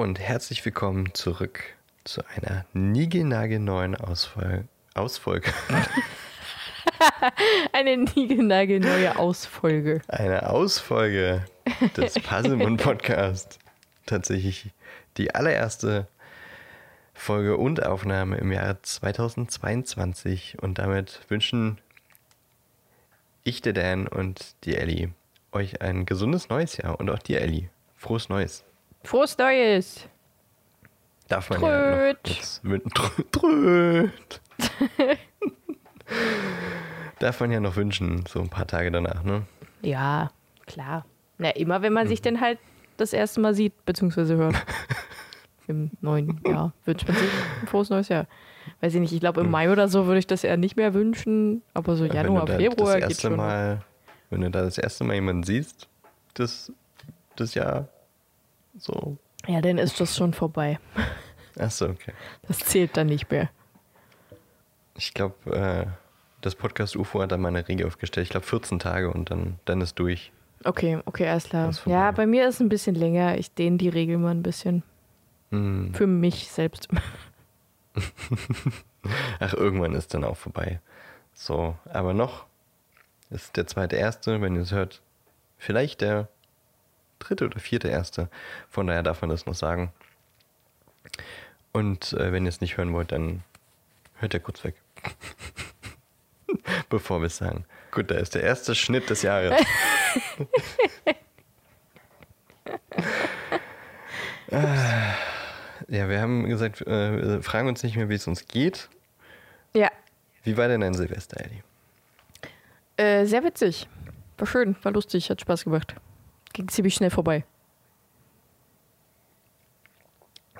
Und herzlich willkommen zurück zu einer niegelnagelneuen Ausfol Ausfolge. Eine niegelnagelneue Ausfolge. Eine Ausfolge des Puzzlemund Podcast. Tatsächlich die allererste Folge und Aufnahme im Jahre 2022 und damit wünschen ich, der Dan und die Ellie euch ein gesundes neues Jahr und auch dir, Ellie. Frohes Neues. Frohes Neues! Darf man Tröd. ja noch jetzt Tröd. Darf man ja noch wünschen, so ein paar Tage danach, ne? Ja, klar. Na, immer wenn man sich denn halt das erste Mal sieht, beziehungsweise hört. Im neuen Jahr wünscht man sich ein frohes neues Jahr. Weiß ich nicht, ich glaube im Mai oder so würde ich das eher nicht mehr wünschen, aber so Januar, wenn Februar das geht erste schon. Mal, wenn du da das erste Mal jemanden siehst, das, das Jahr so. Ja, dann ist das schon vorbei. Achso, okay. Das zählt dann nicht mehr. Ich glaube, äh, das Podcast UFO hat da mal eine Regel aufgestellt. Ich glaube 14 Tage und dann, dann ist durch. Okay, okay, alles klar. Ja, bei mir ist es ein bisschen länger. Ich dehne die Regel mal ein bisschen. Hm. Für mich selbst. Ach, irgendwann ist dann auch vorbei. So, aber noch ist der zweite erste, wenn ihr es hört, vielleicht der dritte oder vierte erste. Von daher darf man das noch sagen. Und äh, wenn ihr es nicht hören wollt, dann hört ihr kurz weg. Bevor wir es sagen. Gut, da ist der erste Schnitt des Jahres. Ah, ja, wir haben gesagt, äh, wir fragen uns nicht mehr, wie es uns geht. Ja, Wie war denn dein Silvester, Ellie? äh, sehr witzig. War schön, war lustig, hat Spaß gemacht. Ging ziemlich schnell vorbei.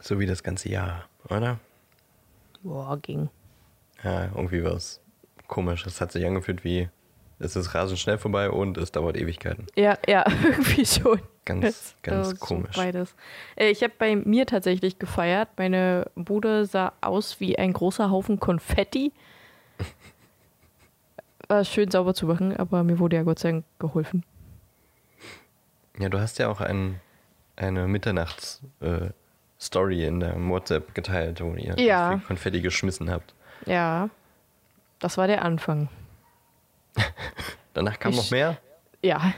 So wie das ganze Jahr, oder? Boah, ging. Ja, irgendwie war es komisch. Es hat sich angefühlt wie, es ist rasend schnell vorbei und es dauert Ewigkeiten. Ja, ja, irgendwie schon. Ganz, Das- ganz das so komisch. Beides. Äh, Ich habe bei mir tatsächlich gefeiert. Meine Bude sah aus wie ein großer Haufen Konfetti. War schön sauber zu machen, aber mir wurde ja Gott sei Dank geholfen. Ja, du hast ja auch ein, eine Mitternachts-Story in der WhatsApp geteilt, wo ihr Ja. viel Konfetti geschmissen habt. Ja, das war der Anfang. Danach kam Ich- noch mehr. Ja.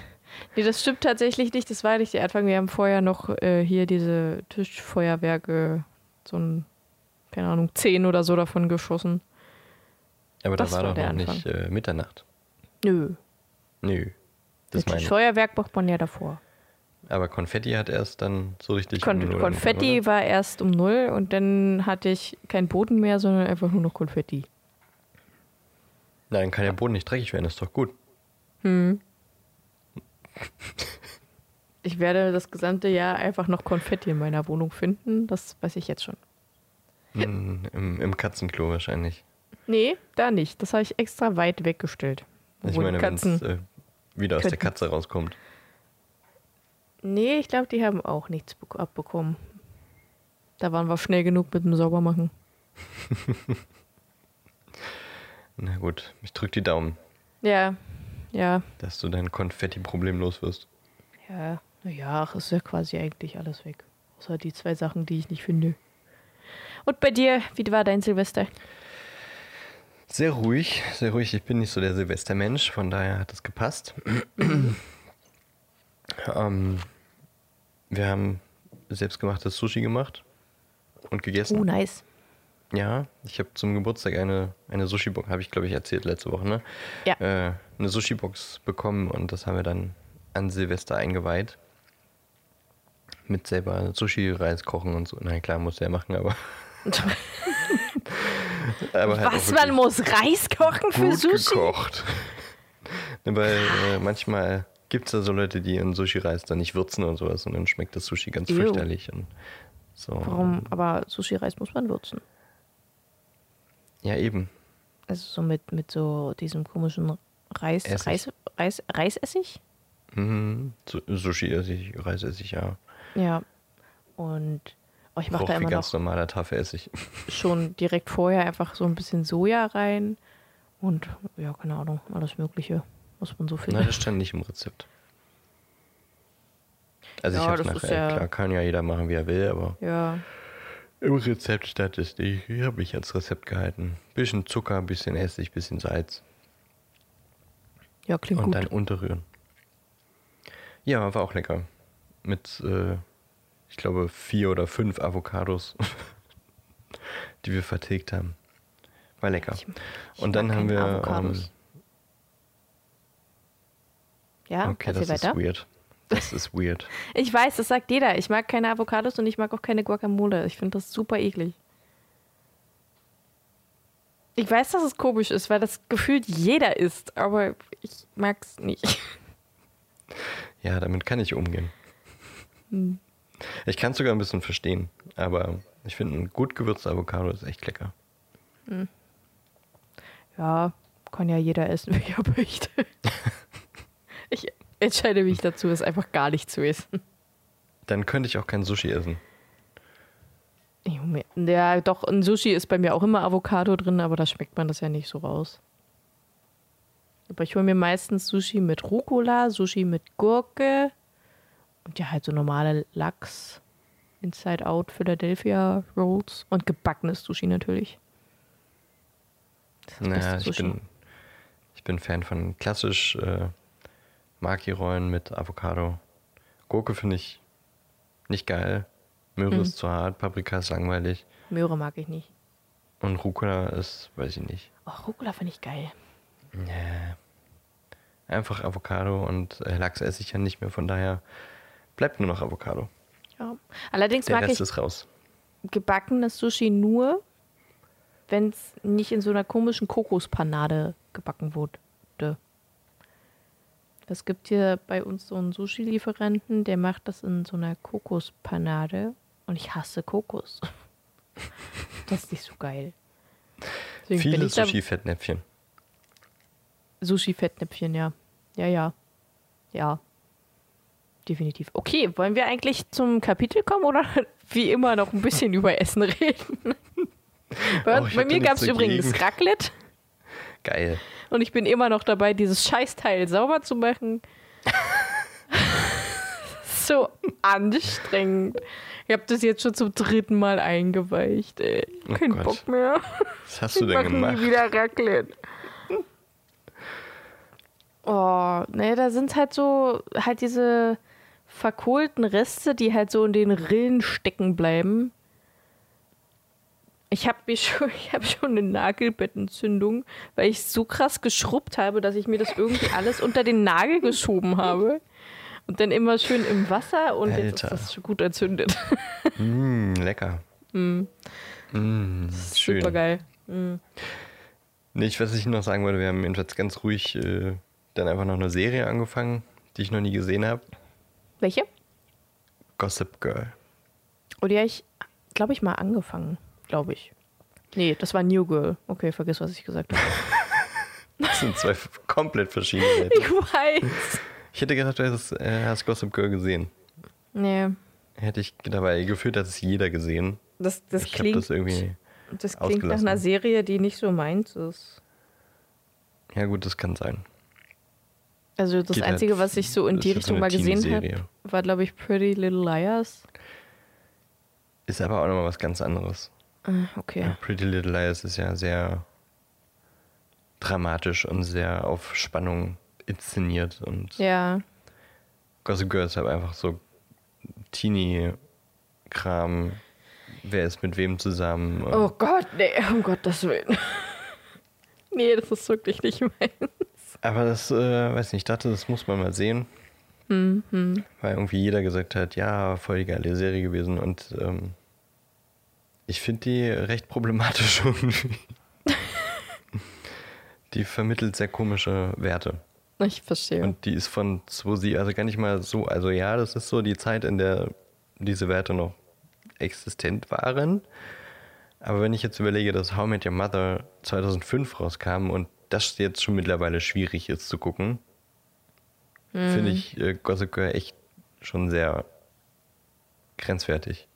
Nee, das stimmt tatsächlich nicht. Das war nicht der Anfang. Wir haben vorher noch äh, hier diese Tischfeuerwerke, so ein, keine Ahnung, zehn oder so davon geschossen. Aber das da war war doch noch nicht äh, Mitternacht. Nö. Nö. Das Das. Tischfeuerwerk braucht man ja davor. Aber Konfetti hat erst dann so richtig. Kon um Konfetti oder? war erst um null und dann hatte ich keinen Boden mehr, sondern einfach nur noch Konfetti. Na, dann kann der Boden nicht dreckig werden, ist doch gut. Ich werde das gesamte Jahr einfach noch Konfetti in meiner Wohnung finden. Das weiß ich jetzt schon. Mm, Im, Im Katzenklo wahrscheinlich. Nee, da nicht. Das habe ich extra weit weggestellt. Ich meine, wenn es äh, wieder aus der könnten. Katze rauskommt. Nee, ich glaube, die haben auch nichts bek- abbekommen. Da waren wir schnell genug mit dem Saubermachen. Na gut, ich drück die Daumen, Ja, ja, dass du dein Konfetti-Problem los wirst. ja. Naja, ist ja quasi eigentlich alles weg. Außer die zwei Sachen, die ich nicht finde. Und bei dir, wie war dein Silvester? Sehr ruhig, sehr ruhig. Ich bin nicht so der Silvestermensch, von daher hat es gepasst. ähm, wir haben selbstgemachtes Sushi gemacht und gegessen. Oh, nice. Ja, ich habe zum Geburtstag eine, eine Sushi-Box, habe ich glaube ich erzählt letzte Woche, ne? Ja. Äh, eine Sushi-Box bekommen und das haben wir dann an Silvester eingeweiht. Mit selber Sushi-Reis kochen und so. Na klar, muss er machen, aber. aber halt Was, man muss Reis kochen für gut Sushi? gekocht. Weil äh, manchmal gibt es da so Leute, die ihren Sushi-Reis dann nicht würzen und sowas und dann schmeckt das Sushi ganz Ew. fürchterlich. Und so. Warum? Aber Sushi-Reis muss man würzen. Ja, eben. Also so mit, mit so diesem komischen Reis, Essig. Reis, Reis, Reisessig? Mhm. Su- Sushi-Essig, Reisessig, ja. Ja. Und oh, ich mache da wie immer ganz noch normaler Tafelessig. schon direkt vorher einfach so ein bisschen Soja rein. Und ja, keine Ahnung, alles Mögliche, was man so Nein, findet. das stand nicht im Rezept. Also ich Ja, habe das nachher, ja- klar, kann ja jeder machen, wie er will, aber Ja. im Rezept stand es nicht. Ich habe mich ans Rezept gehalten. Bisschen Zucker, bisschen Essig, bisschen Salz Ja, klingt und gut. dann unterrühren. Ja, war auch lecker. Mit, äh, ich glaube, vier oder fünf Avocados, die wir vertilgt haben. War lecker. Ich- ich und dann haben wir. Ähm. Ja, okay, das ist weiter. weird. Das ist weird. Ich weiß, das sagt jeder. Ich mag keine Avocados und ich mag auch keine Guacamole. Ich finde das super eklig. Ich weiß, dass es komisch ist, weil das gefühlt jeder isst, aber ich mag es nicht. Ja, damit kann ich umgehen. Hm. Ich kann es sogar ein bisschen verstehen, aber ich finde, ein gut gewürzter Avocado ist echt lecker. Ja, kann ja jeder essen, wie er möchte. Ich entscheide mich dazu, es einfach gar nicht zu essen. Dann könnte ich auch kein Sushi essen. Junge, Ja, doch, ein Sushi ist bei mir auch immer Avocado drin, aber da schmeckt man das ja nicht so raus. Aber ich hole mir meistens Sushi mit Rucola, Sushi mit Gurke und ja, halt so normale Lachs, Inside Out Philadelphia Rolls und gebackenes Sushi natürlich. Das ist das Naja, beste ich bin, ich bin Fan von klassisch äh, Maki-Rollen mit Avocado. Gurke finde ich nicht geil. Möhre Hm. ist zu hart, Paprika ist langweilig. Möhre mag ich nicht. Und Rucola ist, weiß ich nicht. Oh, Rucola finde ich geil. Nee. Einfach Avocado und äh, Lachs esse ich ja nicht mehr, von daher bleibt nur noch Avocado. Ja. Allerdings Der mag Rest ich ist raus. gebackenes Sushi nur, wenn es nicht in so einer komischen Kokospanade gebacken wurde. Es gibt hier bei uns so einen Sushi-Lieferanten, der macht das in so einer Kokospanade und ich hasse Kokos. Das ist nicht so geil. Deswegen Viele Sushi-Fettnäpfchen. Sushi-Fettnäpfchen, ja. Ja, ja. Ja. Definitiv. Okay, wollen wir eigentlich zum Kapitel kommen oder wie immer noch ein bisschen über Essen reden? Bei, Oh, bei mir gab es übrigens. Raclette Geil. Und ich bin immer noch dabei, dieses Scheißteil sauber zu machen. so anstrengend. Ich habe das jetzt schon zum dritten Mal eingeweicht. Ey. Oh Kein Gott. Bock mehr. Was hast du Wir denn gemacht? nie wieder Raclette. Oh, ne, da sind halt so, halt diese verkohlten Reste, die halt so in den Rillen stecken bleiben. Ich habe schon, ich habe schon eine Nagelbettentzündung, weil ich so krass geschrubbt habe, dass ich mir das irgendwie alles unter den Nagel geschoben habe. Und dann immer schön im Wasser und jetzt ist Alter. das schon gut entzündet. Mm, lecker. Mm, schön. Super geil. Nicht, was ich noch sagen wollte, wir haben jedenfalls ganz ruhig äh, dann einfach noch eine Serie angefangen, die ich noch nie gesehen habe. Welche? Gossip Girl. Oder ja, ich glaube ich mal angefangen, glaube ich. Nee, das war New Girl. Okay, vergiss, was ich gesagt habe. Das sind zwei komplett verschiedene Welten. ich weiß. Ich hätte gedacht, du hättest, äh, hast Gossip Girl gesehen. Nee, Hätte ich dabei gefühlt, hat es jeder gesehen. das, das ich klingt, das irgendwie. das klingt nach einer Serie, die nicht so meins ist. Ja, gut, das kann sein. Also das Geht halt- Einzige, was ich so in die so Richtung mal gesehen habe, war, glaube ich, Pretty Little Liars. Ist aber auch nochmal was ganz anderes. Ah, okay. Ja, Pretty Little Liars ist ja sehr dramatisch und sehr auf Spannung inszeniert. Und Ja, Gossip Girl ist halt einfach so Teenie-Kram. Wer ist mit wem zusammen? Oh Gott, nee, um Gottes Willen. nee, das ist wirklich nicht mein. Aber das, äh, weiß nicht, ich dachte, das muss man mal sehen. Mhm. Weil irgendwie jeder gesagt hat, ja, voll die geile Serie gewesen. Und ähm, ich finde die recht problematisch irgendwie. die vermittelt sehr komische Werte. Ich verstehe. Und die ist von 2007, also gar nicht mal so, also ja, das ist so die Zeit, in der diese Werte noch existent waren. Aber wenn ich jetzt überlege, dass How Met Your Mother 2005 rauskam und das jetzt schon mittlerweile schwierig ist zu gucken, finde ich äh, Gossip Girl echt schon sehr grenzwertig.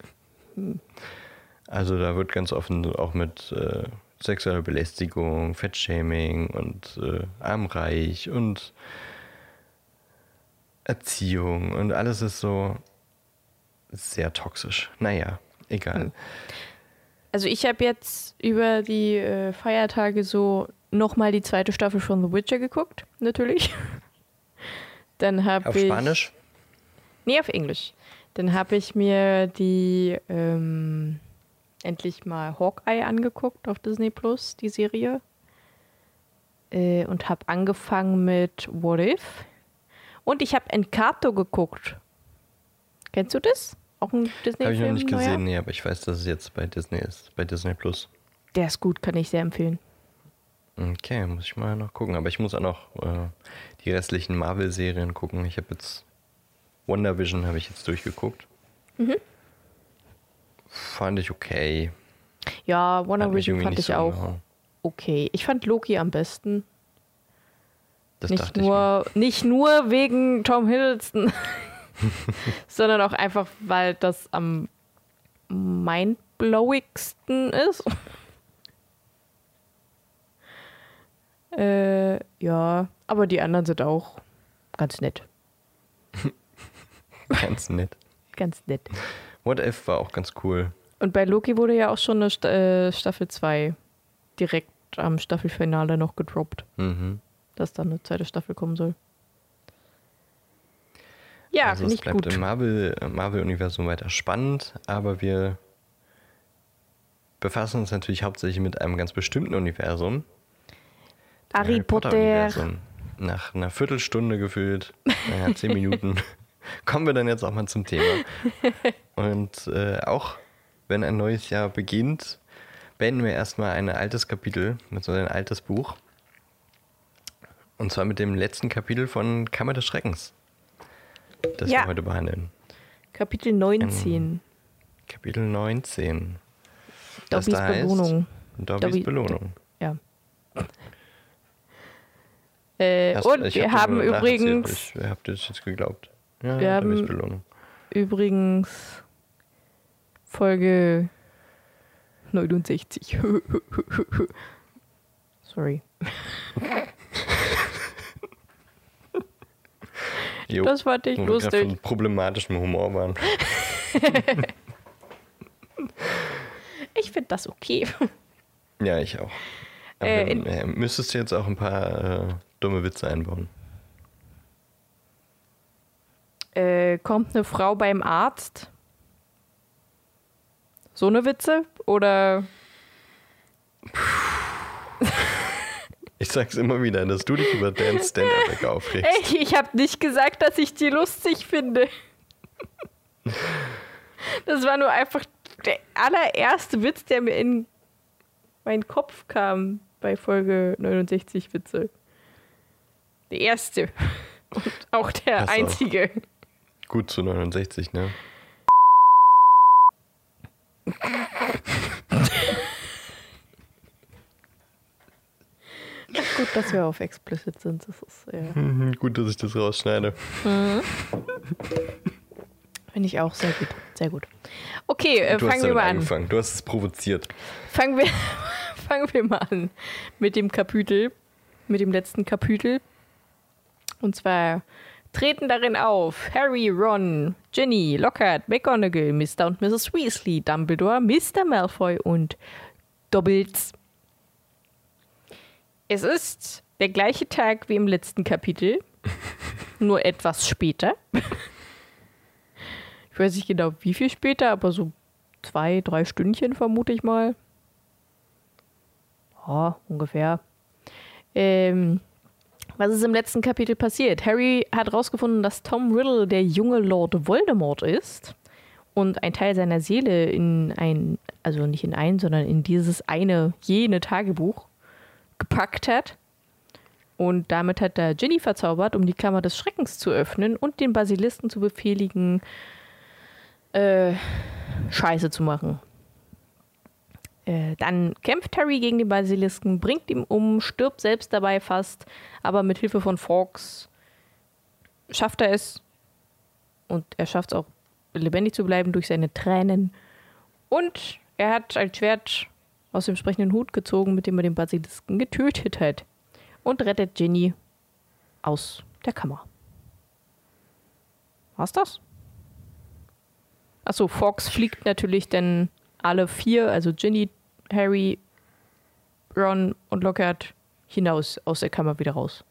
Also da wird ganz offen auch mit äh, sexueller Belästigung, Fettshaming und äh, armreich und Erziehung und alles ist so sehr toxisch. Naja, egal. Also ich habe jetzt über die äh, Feiertage so nochmal die zweite Staffel von The Witcher geguckt, natürlich. Dann habe Auf ich... Spanisch? Nee, auf Englisch. Dann habe ich mir die ähm, endlich mal Hawkeye angeguckt auf Disney Plus, die Serie. Äh, und habe angefangen mit What If. Und ich habe Encanto geguckt. Kennst du das? Auch ein Disney-Film? Habe ich noch nicht neuer? gesehen, nee, aber ich weiß, dass es jetzt bei Disney ist, bei Disney Plus. Der ist gut, kann ich sehr empfehlen. Okay, muss ich mal noch gucken. Aber ich muss auch noch äh, die restlichen Marvel-Serien gucken. Ich habe jetzt Wonder Vision habe ich jetzt durchgeguckt. Mhm. Fand ich okay. Ja, Wonder Hat mich Vision irgendwie fand ich so auch umgehauen. okay. Ich fand Loki am besten. Das nicht, dachte ich mir. nur, nicht nur wegen Tom Hiddleston, sondern auch einfach, weil das am mindblowigsten ist. äh, ja, aber die anderen sind auch ganz nett. Ganz nett. Ganz nett. What If war auch ganz cool. Und bei Loki wurde ja auch schon eine Sta äh, Staffel 2 direkt am Staffelfinale noch gedroppt, Mhm. dass dann eine zweite Staffel kommen soll. Ja, also finde es bleibt gut. im Marvel- Marvel-Universum weiter spannend, aber wir befassen uns natürlich hauptsächlich mit einem ganz bestimmten Universum. Harry Potter. Universum. Nach einer Viertelstunde gefühlt, naja, zehn Minuten, kommen wir dann jetzt auch mal zum Thema. Und äh, auch wenn ein neues Jahr beginnt, beenden wir erstmal ein altes Kapitel, mit so ein altes Buch. Und zwar mit dem letzten Kapitel von Kammer des Schreckens, das Ja. wir heute behandeln. Kapitel 19. Kapitel 19. das Dobbys da Belohnung. Dobbys Dobby- Belohnung. Ja. Äh, Hast- und wir haben übrigens, Ich hab dir das jetzt geglaubt. Ja, Wir haben- übrigens Folge 69. Sorry. Jo, Das fand ich lustig. von problematischem Humor waren. Ich finde das okay. Ja, ich auch. Äh, dann, äh, müsstest du jetzt auch ein paar äh, dumme Witze einbauen. Äh, kommt eine Frau beim Arzt? So eine Witze? Oder Ich sag's immer wieder, dass du dich über Dan Stand-Up aufregst. Ey, ich habe nicht gesagt, dass ich die lustig finde. Das war nur einfach der allererste Witz, der mir in meinen Kopf kam bei Folge 69 Witze. Der erste. Und auch der so. einzige. Gut zu 69, ne? Gut, dass wir auf explicit sind. Das ist, ja, Mhm, Gut, dass ich das rausschneide. finde ich auch sehr gut. Sehr gut. Okay, äh, fangen wir mal an. angefangen. Du hast es provoziert. Fangen wir, fangen wir mal an mit dem Kapitel, mit dem letzten Kapitel. Und zwar treten darin auf Harry, Ron, Ginny, Lockhart, McGonagall, Mr. und Mrs. Weasley, Dumbledore, Mr. Malfoy und Dobbles. Es ist der gleiche Tag wie im letzten Kapitel, nur etwas später. Ich weiß nicht genau, wie viel später, aber so zwei, drei Stündchen vermute ich mal. Ja, ungefähr. Ähm, was ist im letzten Kapitel passiert? Harry hat herausgefunden, dass Tom Riddle der junge Lord Voldemort ist und ein Teil seiner Seele in ein, also nicht in ein, sondern in dieses eine, jene Tagebuch gepackt hat. Und damit hat er Ginny verzaubert, um die Kammer des Schreckens zu öffnen und den Basilisken zu befehligen, äh, Scheiße zu machen. Äh, dann kämpft Harry gegen den Basilisken, bringt ihn um, stirbt selbst dabei fast, aber mit Hilfe von Fawkes schafft er es. Und er schafft es auch, lebendig zu bleiben durch seine Tränen. Und er hat ein Schwert aus dem sprechenden Hut gezogen, mit dem er den Basilisken getötet hat. Und rettet Ginny aus der Kammer. War's das? Achso, Fox fliegt natürlich dann alle vier, also Ginny, Harry, Ron und Lockhart, hinaus aus der Kammer wieder raus.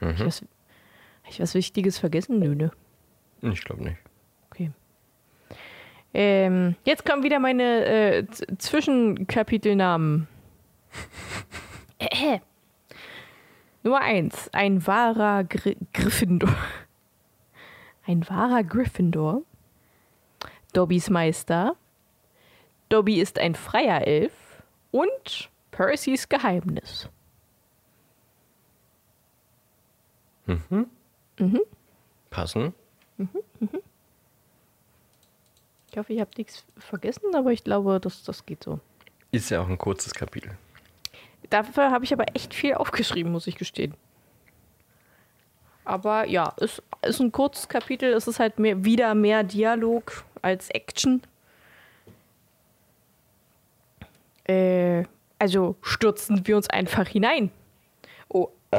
Mhm. Ich, was, hab ich was Wichtiges vergessen? Nö, ne? Ich glaube nicht. Okay. Ähm, jetzt kommen wieder meine äh, Zwischenkapitelnamen. Äh, äh. Nummer eins. Ein wahrer Gry Gryffindor. Ein wahrer Gryffindor. Dobbys Meister. Dobby ist ein freier Elf. Und Percys Geheimnis. Passen? Ich hoffe, ich habe nichts vergessen, aber ich glaube, das, das geht so. Ist ja auch ein kurzes Kapitel. Dafür habe ich aber echt viel aufgeschrieben, muss ich gestehen. Aber ja, es ist ein kurzes Kapitel. Es ist halt mehr, wieder mehr Dialog als Action. Äh, also stürzen wir uns einfach hinein. Oh.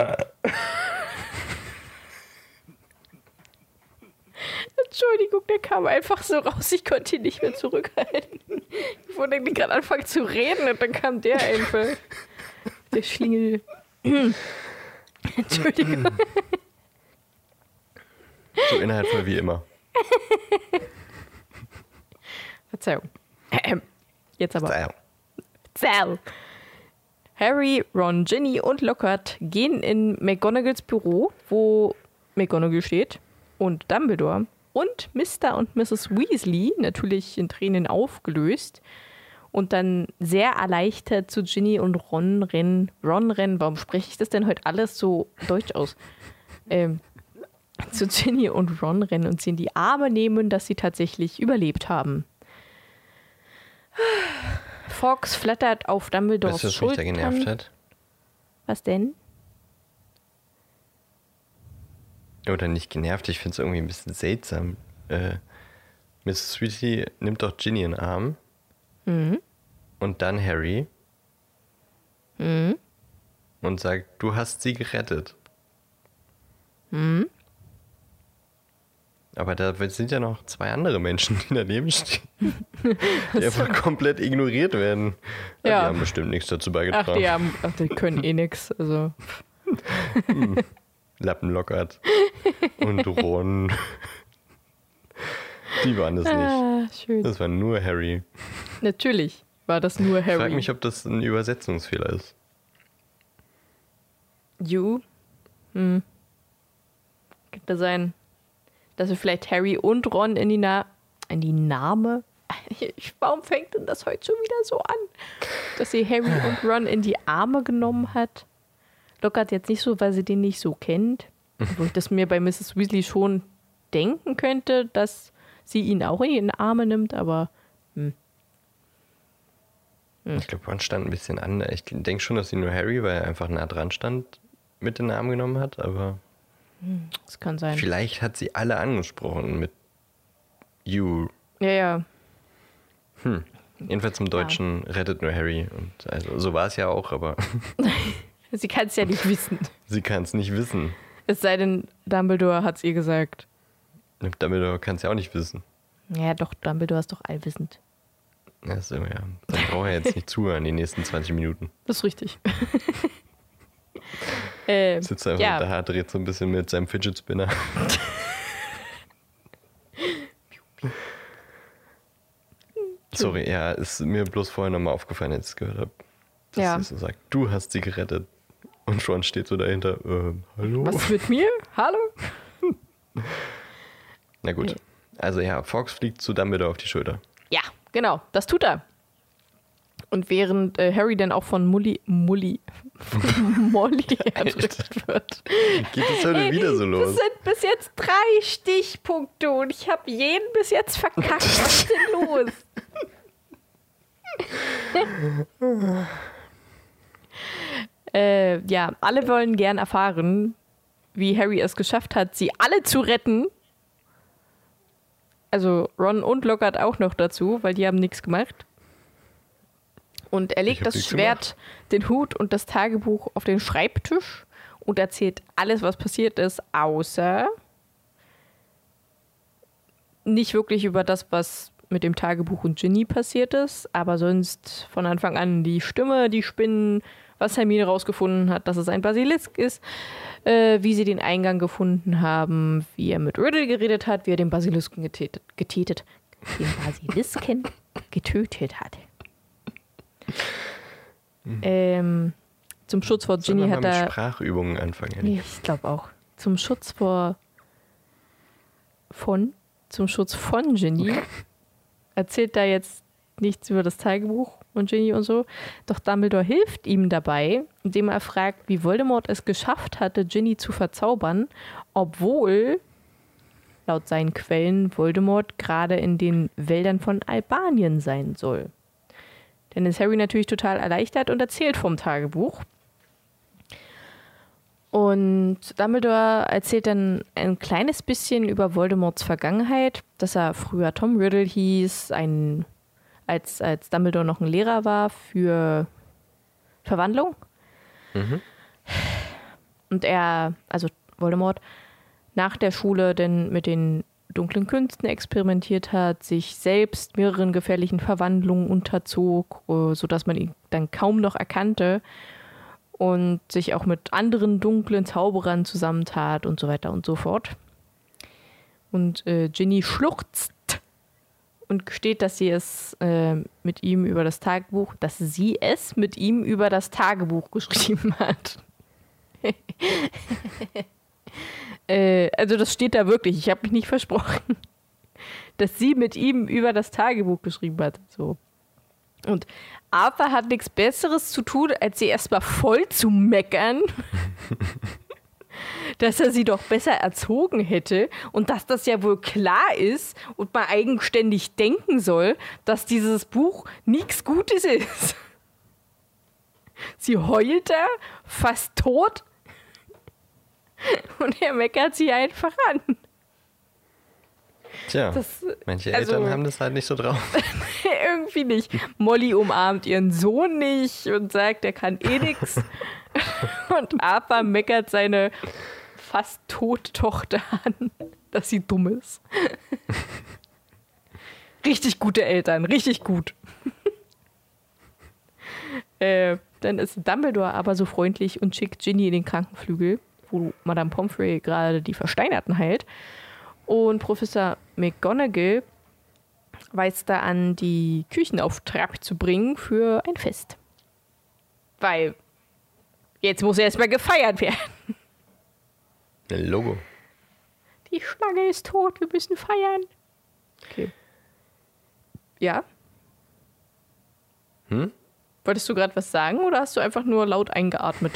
Entschuldigung, der kam einfach so raus. Ich konnte ihn nicht mehr zurückhalten. Ich wollte eigentlich gerade anfangen zu reden und dann kam der einfach. Der Schlingel. Entschuldigung. So inhaltvoll wie immer. Verzeihung. Ähm, Jetzt aber. Naja. Zell. Harry, Ron, Ginny und Lockhart gehen in McGonagalls Büro, wo McGonagall steht, und Dumbledore und Mr. und Mrs. Weasley, natürlich in Tränen aufgelöst, und dann sehr erleichtert zu Ginny und Ron rennen. Ron rennen, warum spreche ich das denn heute alles so deutsch aus? Ähm, zu Ginny und Ron rennen und sie in die Arme nehmen, dass sie tatsächlich überlebt haben. Fox flattert auf Dumbledores Weißt du, was mich da Schultern. genervt hat? Was denn? Oder nicht genervt, ich finde es irgendwie ein bisschen seltsam. Äh, Miss Sweetie nimmt doch Ginny in den Arm. Und dann Harry. Und sagt, du hast sie gerettet. Aber da sind ja noch zwei andere Menschen, die daneben stehen. Die einfach komplett ignoriert werden. Ja. Die haben bestimmt nichts dazu Ach, beigetragen. die, haben, ach, die können eh nix. Also. Lappen lockert. Und Ron. Die waren es nicht. Ah, schön. Das war nur Harry. Natürlich war das nur Ich Harry. frage mich, ob das ein Übersetzungsfehler ist. You? Hm. Könnte sein, dass wir vielleicht Harry und Ron in die, Na in die Name. Warum fängt denn das heute schon wieder so an? Dass sie Harry und Ron in die Arme genommen hat. Lockert jetzt nicht so, weil sie den nicht so kennt. Wo ich das mir bei Mrs. Weasley schon denken könnte, dass sie ihn auch in die Arme nimmt, aber Ich glaube, Ron stand ein bisschen an. Ich denke schon, dass sie nur Harry, weil er einfach nah dran stand, mit in den Arm genommen hat. Aber es kann sein. vielleicht hat sie alle angesprochen mit You. Ja, ja. Jedenfalls im Deutschen rettet nur Harry. Und also, so war es ja auch, aber Sie kann es ja nicht wissen. sie kann es nicht wissen. Es sei denn, Dumbledore hat es ihr gesagt. Dumbledore kann es ja auch nicht wissen. Ja, doch, Dumbledore ist doch allwissend. Also, ja. Dann braucht er jetzt nicht zuhören die nächsten 20 Minuten. Das ist richtig. ähm, Sitzt einfach ja, da, dreht so ein bisschen mit seinem Fidget Spinner. Sorry, ja, ist mir bloß vorher nochmal aufgefallen, als ich es gehört habe. Dass Ja. sie so sagt, du hast sie gerettet. Und Ron steht so dahinter, ähm, hallo? was mit mir? Hallo? Na gut. Also ja, Fox fliegt zu Dumbledore auf die Schulter. Ja, genau, das tut er. Und während äh, Harry dann auch von Mully, Mully, Molly erdrückt wird. Geht es heute wieder so Das los? sind bis jetzt drei Stichpunkte und ich habe jeden bis jetzt verkackt. Was ist denn los? äh, ja, alle wollen gern erfahren, wie Harry es geschafft hat, sie alle zu retten. Also Ron und Lockhart auch noch dazu, weil die haben nichts gemacht. Und er legt das Schwert, den Hut und das Tagebuch auf den Schreibtisch und erzählt alles, was passiert ist, außer nicht wirklich über das, was mit dem Tagebuch und Ginny passiert ist, aber sonst von Anfang an die Stimme, die Spinnen, was Hermine rausgefunden hat, dass es ein Basilisk ist, äh, wie sie den Eingang gefunden haben, wie er mit Riddle geredet hat, wie er den Basilisken getätet, getätet, den Basilisken getötet hat. Mhm. Ähm, zum Schutz vor Ginny hat er. Sprachübungen anfangen. Nee, ich glaube auch. Zum Schutz vor. Von. Zum Schutz von Ginny erzählt da jetzt nichts über das Tagebuch und Ginny und so. Doch Dumbledore hilft ihm dabei, indem er fragt, wie Voldemort es geschafft hatte, Ginny zu verzaubern, obwohl laut seinen Quellen Voldemort gerade in den Wäldern von Albanien sein soll. Dann ist Harry natürlich total erleichtert und erzählt vom Tagebuch. Und Dumbledore erzählt dann ein kleines bisschen über Voldemorts Vergangenheit, dass er früher Tom Riddle hieß, ein, als, als Dumbledore noch ein Lehrer war für Verwandlung. Mhm. Und er, also Voldemort, nach der Schule denn mit den dunklen Künsten experimentiert hat, sich selbst mehreren gefährlichen Verwandlungen unterzog, äh, sodass man ihn dann kaum noch erkannte und sich auch mit anderen dunklen Zauberern zusammentat und so weiter und so fort. Und äh, Ginny schluchzt und gesteht, dass sie es äh, mit ihm über das Tagebuch, dass sie es mit ihm über das Tagebuch geschrieben hat. Äh, also das steht da wirklich. Ich habe mich nicht versprochen, dass sie mit ihm über das Tagebuch geschrieben hat. So. Und Arthur hat nichts Besseres zu tun, als sie erstmal voll zu meckern, dass er sie doch besser erzogen hätte und dass das ja wohl klar ist und man eigenständig denken soll, dass dieses Buch nichts Gutes ist. Sie heult da, fast tot Und er meckert sie einfach an. Tja, das, manche also, Eltern haben das halt nicht so drauf. irgendwie nicht. Molly umarmt ihren Sohn nicht und sagt, er kann eh nichts. Und Arthur meckert seine fast tote Tochter an, dass sie dumm ist. richtig gute Eltern, richtig gut. äh, dann ist Dumbledore aber so freundlich und schickt Ginny in den Krankenflügel wo Madame Pomfrey gerade die Versteinerten heilt. Und Professor McGonagall weist da an, die Küchen auf Trab zu bringen für ein Fest. Weil jetzt muss erstmal gefeiert werden. Logo. Die Schlange ist tot, wir müssen feiern. Okay. Ja? Hm? Wolltest du gerade was sagen oder hast du einfach nur laut eingeatmet?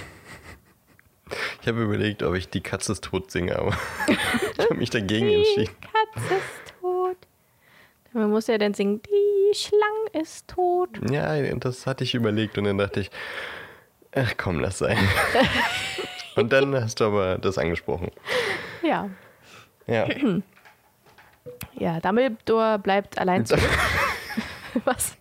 Ich habe überlegt, ob ich die Katze ist tot singe, aber ich habe mich dagegen entschieden. Die Katze ist tot. Man muss ja dann singen, die Schlange ist tot. Ja, das hatte ich überlegt und dann dachte ich, ach komm, lass sein. und dann hast du aber das angesprochen. Ja. Ja. Ja, Dumbledore bleibt allein zurück. Was?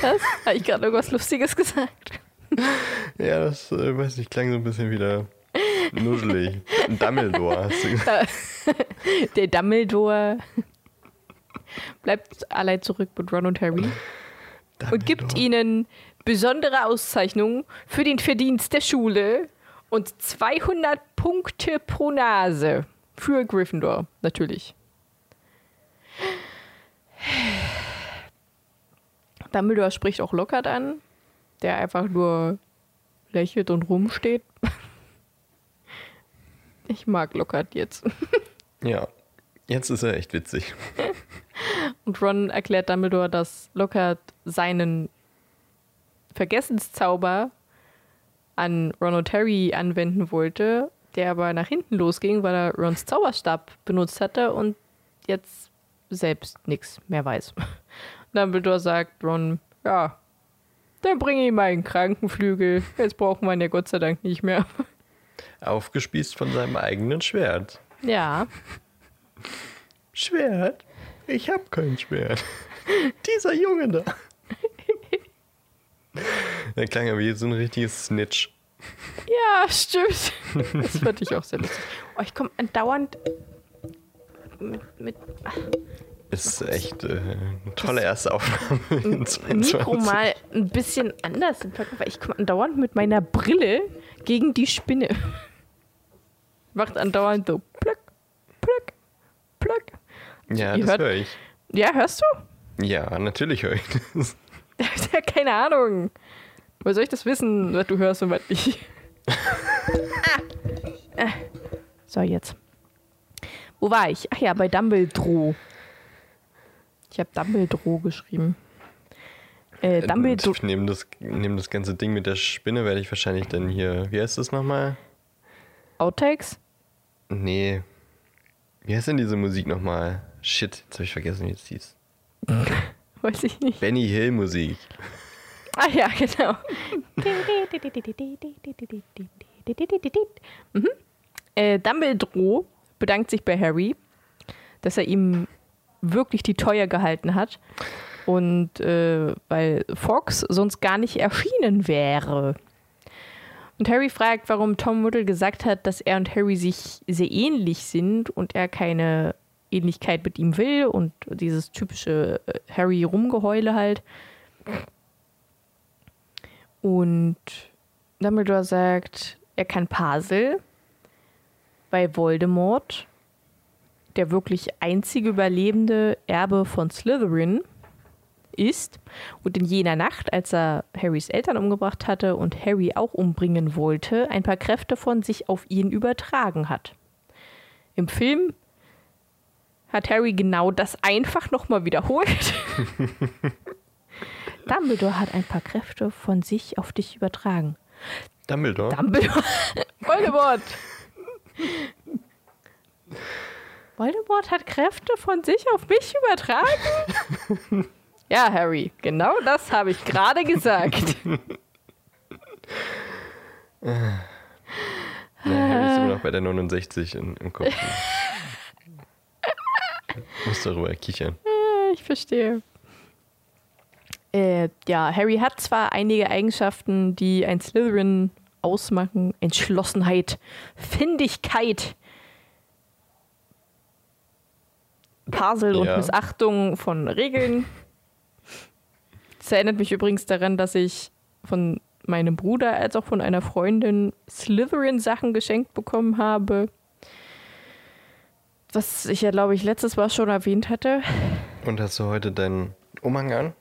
Was? Habe ich gerade irgendwas Lustiges gesagt? ja, das, äh, weiß ich, klang so ein bisschen wieder nuschelig. Ein Dumbledore hast du gesagt. Der Dumbledore bleibt allein zurück mit Ron und Harry Dumbledore. und gibt ihnen besondere Auszeichnungen für den Verdienst der Schule und 200 Punkte pro Nase für Gryffindor, natürlich. Dumbledore spricht auch Lockhart an der einfach nur lächelt und rumsteht. Ich mag Lockhart jetzt. Ja, jetzt ist er echt witzig. Und Ron erklärt Dumbledore, dass Lockhart seinen Vergessenszauber an Ron und Harry anwenden wollte, der aber nach hinten losging, weil er Rons Zauberstab benutzt hatte und jetzt selbst nichts mehr weiß. Dumbledore sagt Ron, ja, dann bringe ich meinen Krankenflügel. Jetzt brauchen wir ihn ja Gott sei Dank nicht mehr. Aufgespießt von seinem eigenen Schwert. Ja. Schwert? Ich hab kein Schwert. Dieser Junge da. Der klang aber jetzt so ein richtiges Snitch. Ja, stimmt. Das fand ich auch sehr lustig. Oh, ich komme andauernd mit, mit Ist echt äh, eine tolle erste Aufnahme in 22. Mikro mal ein bisschen anders entpacken, weil ich komme andauernd mit meiner Brille gegen die Spinne. Macht andauernd so plöck, plöck, plöck. Ja, Ihr das höre ich. Ja, hörst du? Ja, natürlich höre ich das. ja, keine Ahnung. Woher soll ich das wissen, was du hörst und was nicht? ah. Äh. So, jetzt. Wo war ich? Ach ja, bei Dumbledore. Ich habe Dumbledore geschrieben. Äh, Dumbledore. Ich nehme das, nehm das ganze Ding mit der Spinne, werde ich wahrscheinlich dann hier. Wie heißt das nochmal? Outtakes? Nee. Wie heißt denn diese Musik nochmal? Shit, jetzt habe ich vergessen, wie es hieß. Weiß ich nicht. Benny Hill Musik. Ah ja, genau. mhm. äh, Dumbledore bedankt sich bei Harry, dass er ihm wirklich die Teuer gehalten hat. Und äh, weil Fox sonst gar nicht erschienen wäre. Und Harry fragt, warum Tom Riddle gesagt hat, dass er und Harry sich sehr ähnlich sind und er keine Ähnlichkeit mit ihm will und dieses typische äh, Harry-Rumgeheule halt. Und Dumbledore sagt, er kann Pasel, weil Voldemort, der wirklich einzige überlebende Erbe von Slytherin, ist. Und in jener Nacht, als er Harrys Eltern umgebracht hatte und Harry auch umbringen wollte, ein paar Kräfte von sich auf ihn übertragen hat. Im Film hat Harry genau das einfach nochmal wiederholt. Dumbledore hat ein paar Kräfte von sich auf dich übertragen. Dumbledore? Dumbledore. Voldemort. Voldemort hat Kräfte von sich auf mich übertragen? ja, Harry, genau das habe ich gerade gesagt. ja, Harry ist immer noch bei der 69 in, im Kopf. Muss darüber kichern. Ich verstehe. Äh, ja, Harry hat zwar einige Eigenschaften, die ein Slytherin ausmachen. Entschlossenheit, Findigkeit, Pasel und Ja. Missachtung von Regeln. Das erinnert mich übrigens daran, dass ich von meinem Bruder als auch von einer Freundin Slytherin-Sachen geschenkt bekommen habe. Was ich ja, glaube ich, letztes Mal schon erwähnt hatte. Und hast du heute deinen Umhang an?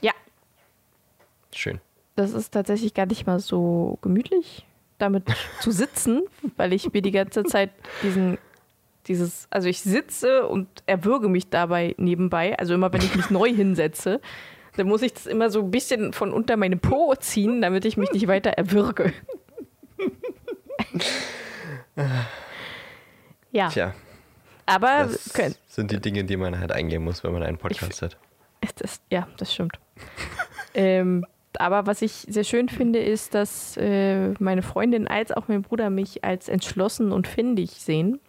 Ja, Schön. das ist tatsächlich gar nicht mal so gemütlich, damit zu sitzen, weil ich mir die ganze Zeit diesen, dieses, also ich sitze und erwürge mich dabei nebenbei. Also immer wenn ich mich neu hinsetze, dann muss ich das immer so ein bisschen von unter meine Po ziehen, damit ich mich nicht weiter erwürge. ja, Tja, aber das können, sind die Dinge, die man halt eingehen muss, wenn man einen Podcast hat. Das, ja, das stimmt. ähm, aber was ich sehr schön finde, ist, dass äh, meine Freundin als auch mein Bruder mich als entschlossen und findig sehen.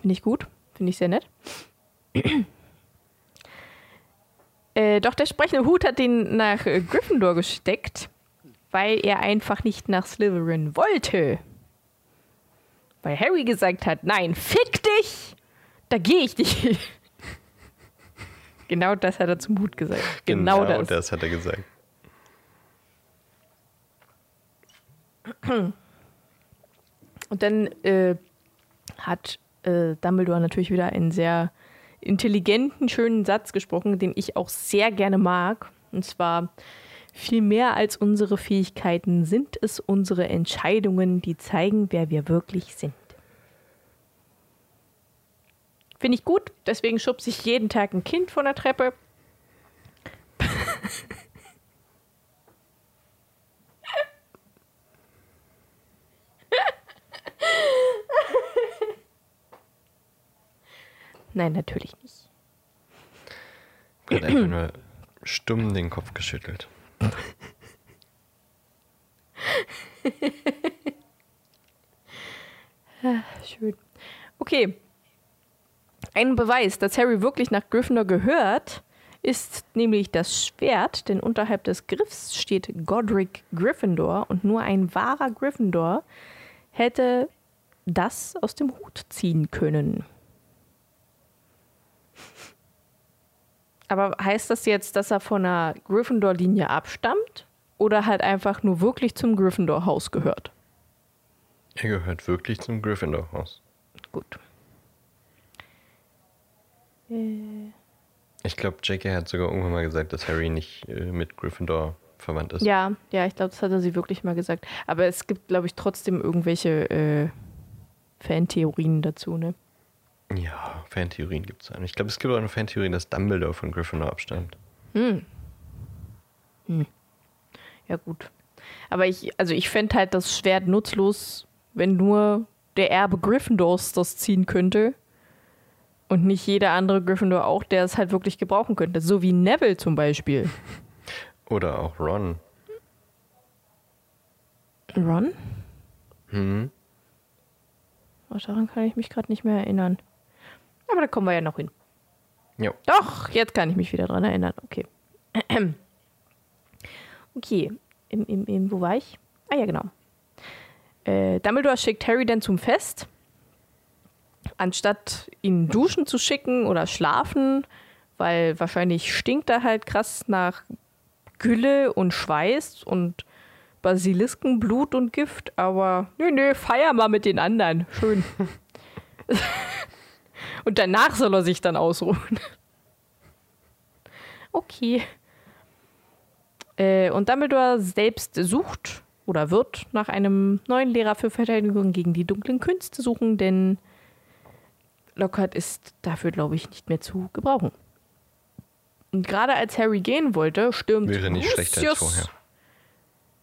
Finde ich gut, finde ich sehr nett. äh, doch der sprechende Hut hat ihn nach äh, Gryffindor gesteckt, weil er einfach nicht nach Slytherin wollte. Weil Harry gesagt hat, nein, fick dich! Da gehe ich nicht. Genau das hat er zum Hut gesagt. Genau, das. das hat er gesagt. Und dann äh, hat äh, Dumbledore natürlich wieder einen sehr intelligenten, schönen Satz gesprochen, den ich auch sehr gerne mag. Und zwar, viel mehr als unsere Fähigkeiten sind es unsere Entscheidungen, die zeigen, wer wir wirklich sind. Finde ich gut, deswegen schubse ich jeden Tag ein Kind von der Treppe. Nein, natürlich nicht. Hat einfach nur stumm den Kopf geschüttelt. Schön. Okay. Ein Beweis, dass Harry wirklich nach Gryffindor gehört, ist nämlich das Schwert, denn unterhalb des Griffs steht Godric Gryffindor und nur ein wahrer Gryffindor hätte das aus dem Hut ziehen können. Aber heißt das jetzt, dass er von einer Gryffindor-Linie abstammt? Oder halt einfach nur wirklich zum Gryffindor-Haus gehört? Er gehört wirklich zum Gryffindor-Haus. Gut. Äh, Ich glaube, J.K. hat sogar irgendwann mal gesagt, dass Harry nicht äh, mit Gryffindor verwandt ist. ja, ja, ich glaube, das hat er sie wirklich mal gesagt. Aber es gibt, glaube ich, trotzdem irgendwelche äh, Fantheorien dazu, ne? Ja, Fantheorien gibt es. Ich glaube, es gibt auch eine Fantheorie, dass Dumbledore von Gryffindor abstammt. Ja, gut. Aber ich, also ich fände halt das Schwert nutzlos, wenn nur der Erbe Gryffindors das ziehen könnte. Und nicht jeder andere Gryffindor auch, der es halt wirklich gebrauchen könnte. So wie Neville zum Beispiel. Oder auch Ron. Ron? Hm. Oh, daran kann ich mich gerade nicht mehr erinnern. Aber da kommen wir ja noch hin. Jo. Doch, jetzt kann ich mich wieder dran erinnern. Okay. Okay, im, im, im, wo war ich? Ah ja, genau. Äh, Dumbledore schickt Harry dann zum Fest. Anstatt ihn duschen zu schicken oder schlafen, weil wahrscheinlich stinkt er halt krass nach Gülle und Schweiß und Basiliskenblut und Gift, aber nö, nö, feier mal mit den anderen. Schön. und danach soll er sich dann ausruhen. Okay. Äh, und Dumbledore selbst sucht oder wird nach einem neuen Lehrer für Verteidigung gegen die dunklen Künste suchen, denn Lockhart ist dafür, glaube ich, nicht mehr zu gebrauchen. Und gerade als Harry gehen wollte, stürmt Wäre nicht schlechter als vorher.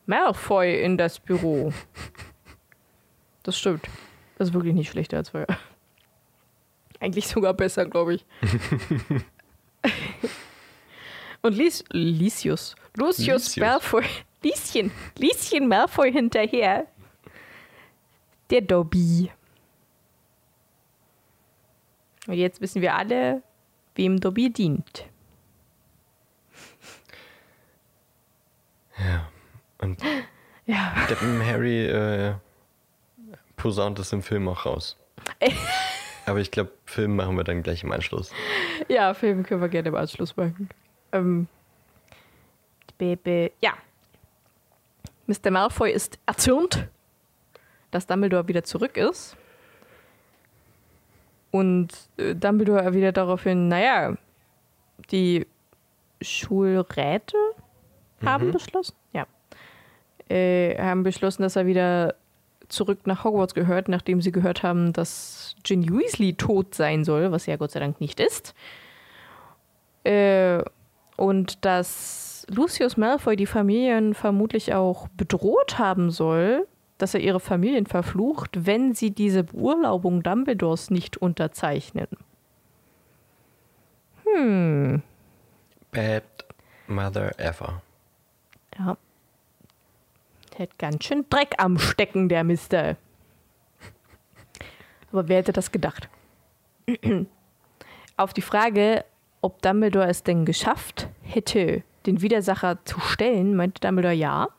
Malfoy in das Büro. Das stimmt. Das ist wirklich nicht schlechter als vorher. Eigentlich sogar besser, glaube ich. Und Lies, Lysius, Lucius. Malfoy, Lieschen, Lieschen Malfoy hinterher. Der Dobby. Und jetzt wissen wir alle, wem Dobby dient. Und Ja. Deppen Harry äh, posaunt es im Film auch raus. Aber ich glaube, Film machen wir dann gleich im Anschluss. Ja, Film können wir gerne im Anschluss machen. Ähm, Baby, ja. Mr. Malfoy ist erzürnt, dass Dumbledore wieder zurück ist. Und äh, Dumbledore erwidert daraufhin, naja, die Schulräte haben beschlossen, ja, äh, haben beschlossen, dass er wieder zurück nach Hogwarts gehört, nachdem sie gehört haben, dass Ginny Weasley tot sein soll, was sie ja Gott sei Dank nicht ist. Äh, und dass Lucius Malfoy die Familien vermutlich auch bedroht haben soll, dass er ihre Familien verflucht, wenn sie diese Beurlaubung Dumbledores nicht unterzeichnen. Hm, Bad Mother Ever. ja. Der hat ganz schön Dreck am Stecken, der Mister. Aber wer hätte das gedacht? Auf die Frage, ob Dumbledore es denn geschafft hätte, den Widersacher zu stellen, meinte Dumbledore ja.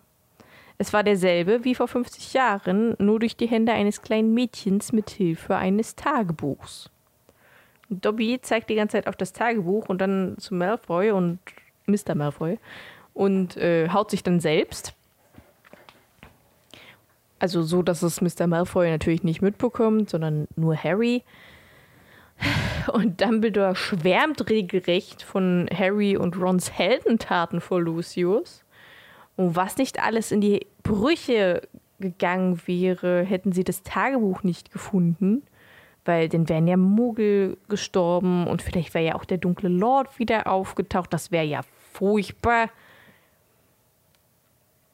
Es war derselbe wie vor 50 Jahren, nur durch die Hände eines kleinen Mädchens mit Hilfe eines Tagebuchs. Dobby zeigt die ganze Zeit auf das Tagebuch und dann zu Malfoy und Mr. Malfoy und äh, haut sich dann selbst. Also so, dass es Mr. Malfoy natürlich nicht mitbekommt, sondern nur Harry. Und Dumbledore schwärmt regelrecht von Harry und Rons Heldentaten vor Lucius. Und was nicht alles in die Brüche gegangen wäre, hätten sie das Tagebuch nicht gefunden. Weil dann wären ja Muggel gestorben und vielleicht wäre ja auch der dunkle Lord wieder aufgetaucht. Das wäre ja furchtbar.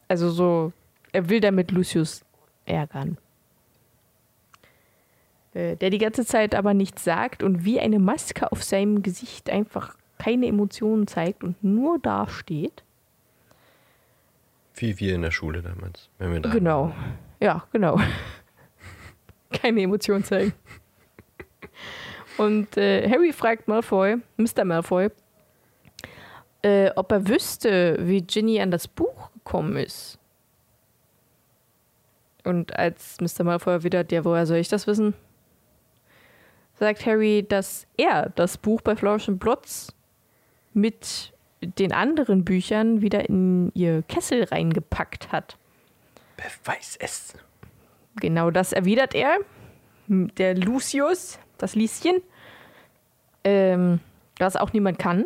Also so, er will damit Lucius ärgern. Äh, Der die ganze Zeit aber nichts sagt und wie eine Maske auf seinem Gesicht einfach keine Emotionen zeigt und nur dasteht. Wie wir in der Schule damals. Wenn wir da Genau. Ja, genau. Keine Emotion zeigen. Und äh, Harry fragt Malfoy, Mr. Malfoy, äh, ob er wüsste, wie Ginny an das Buch gekommen ist. Und als Mr. Malfoy erwidert, ja, woher soll ich das wissen? sagt Harry, dass er das Buch bei Flourish and Blotz mit den anderen Büchern wieder in ihr Kessel reingepackt hat. Beweis es. Genau das erwidert er. Der Lucius, das Lieschen, ähm, was auch niemand kann,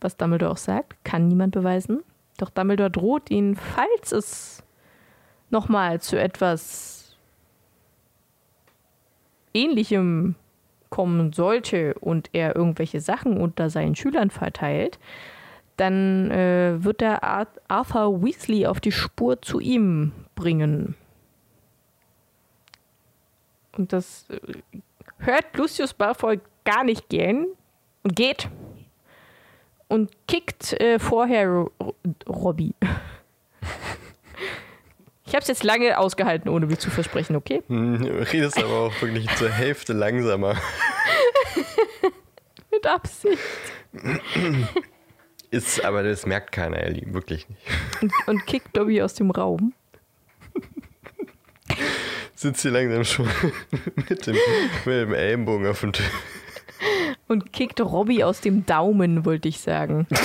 was Dumbledore auch sagt, kann niemand beweisen. Doch Dumbledore droht ihn, falls es nochmal zu etwas Ähnlichem kommen sollte und er irgendwelche Sachen unter seinen Schülern verteilt, dann äh, wird er Arthur Weasley auf die Spur zu ihm bringen. Und das äh, hört Lucius Malfoy gar nicht gern und geht und kickt äh, vorher Robbie. Ich habe es jetzt lange ausgehalten, ohne mich zu versprechen, okay? Hm, redest aber auch wirklich zur Hälfte langsamer. Mit Absicht. Ist, aber das merkt keiner, Ellie, wirklich nicht. Und, und kickt Dobby aus dem Raum. Sitzt hier langsam schon mit dem, mit dem Ellenbogen auf dem Tisch. Und kickt Robby aus dem Daumen, wollte ich sagen.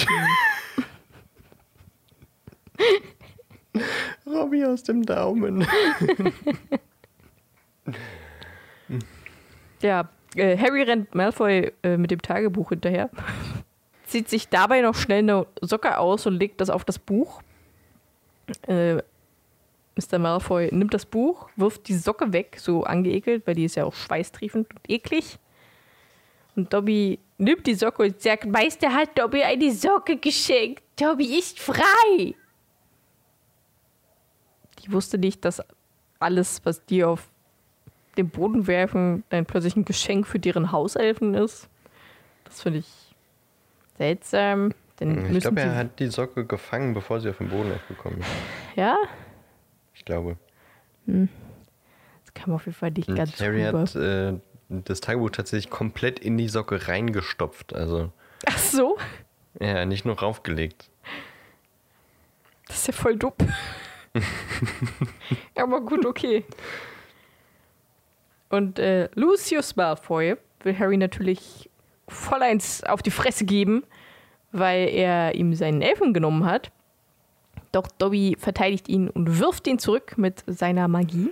Robby aus dem Daumen. ja, äh, Harry rennt Malfoy äh, mit dem Tagebuch hinterher zieht sich dabei noch schnell eine Socke aus und legt das auf das Buch. Äh, Mr. Malfoy nimmt das Buch, wirft die Socke weg, so angeekelt, weil die ist ja auch schweißtriefend und eklig. Und Dobby nimmt die Socke und sagt, Meister hat Dobby eine Socke geschenkt. Dobby ist frei. Ich wusste nicht, dass alles, was die auf den Boden werfen, dann plötzlich ein Geschenk für deren Hauselfen ist. Das finde ich Seltsam. ich glaube, er hat die Socke gefangen, bevor sie auf den Boden aufgekommen ist. Ja? Ich glaube. Hm. Das kam auf jeden Fall nicht Und ganz Harry rüber. hat äh, das Tagebuch tatsächlich komplett in die Socke reingestopft. Also. Ach so? Ja, nicht nur raufgelegt. Das ist ja voll dumm. Aber gut, okay. Und äh, Lucius Malfoy will Harry natürlich voll eins auf die Fresse geben, weil er ihm seinen Elfen genommen hat. Doch Dobby verteidigt ihn und wirft ihn zurück mit seiner Magie.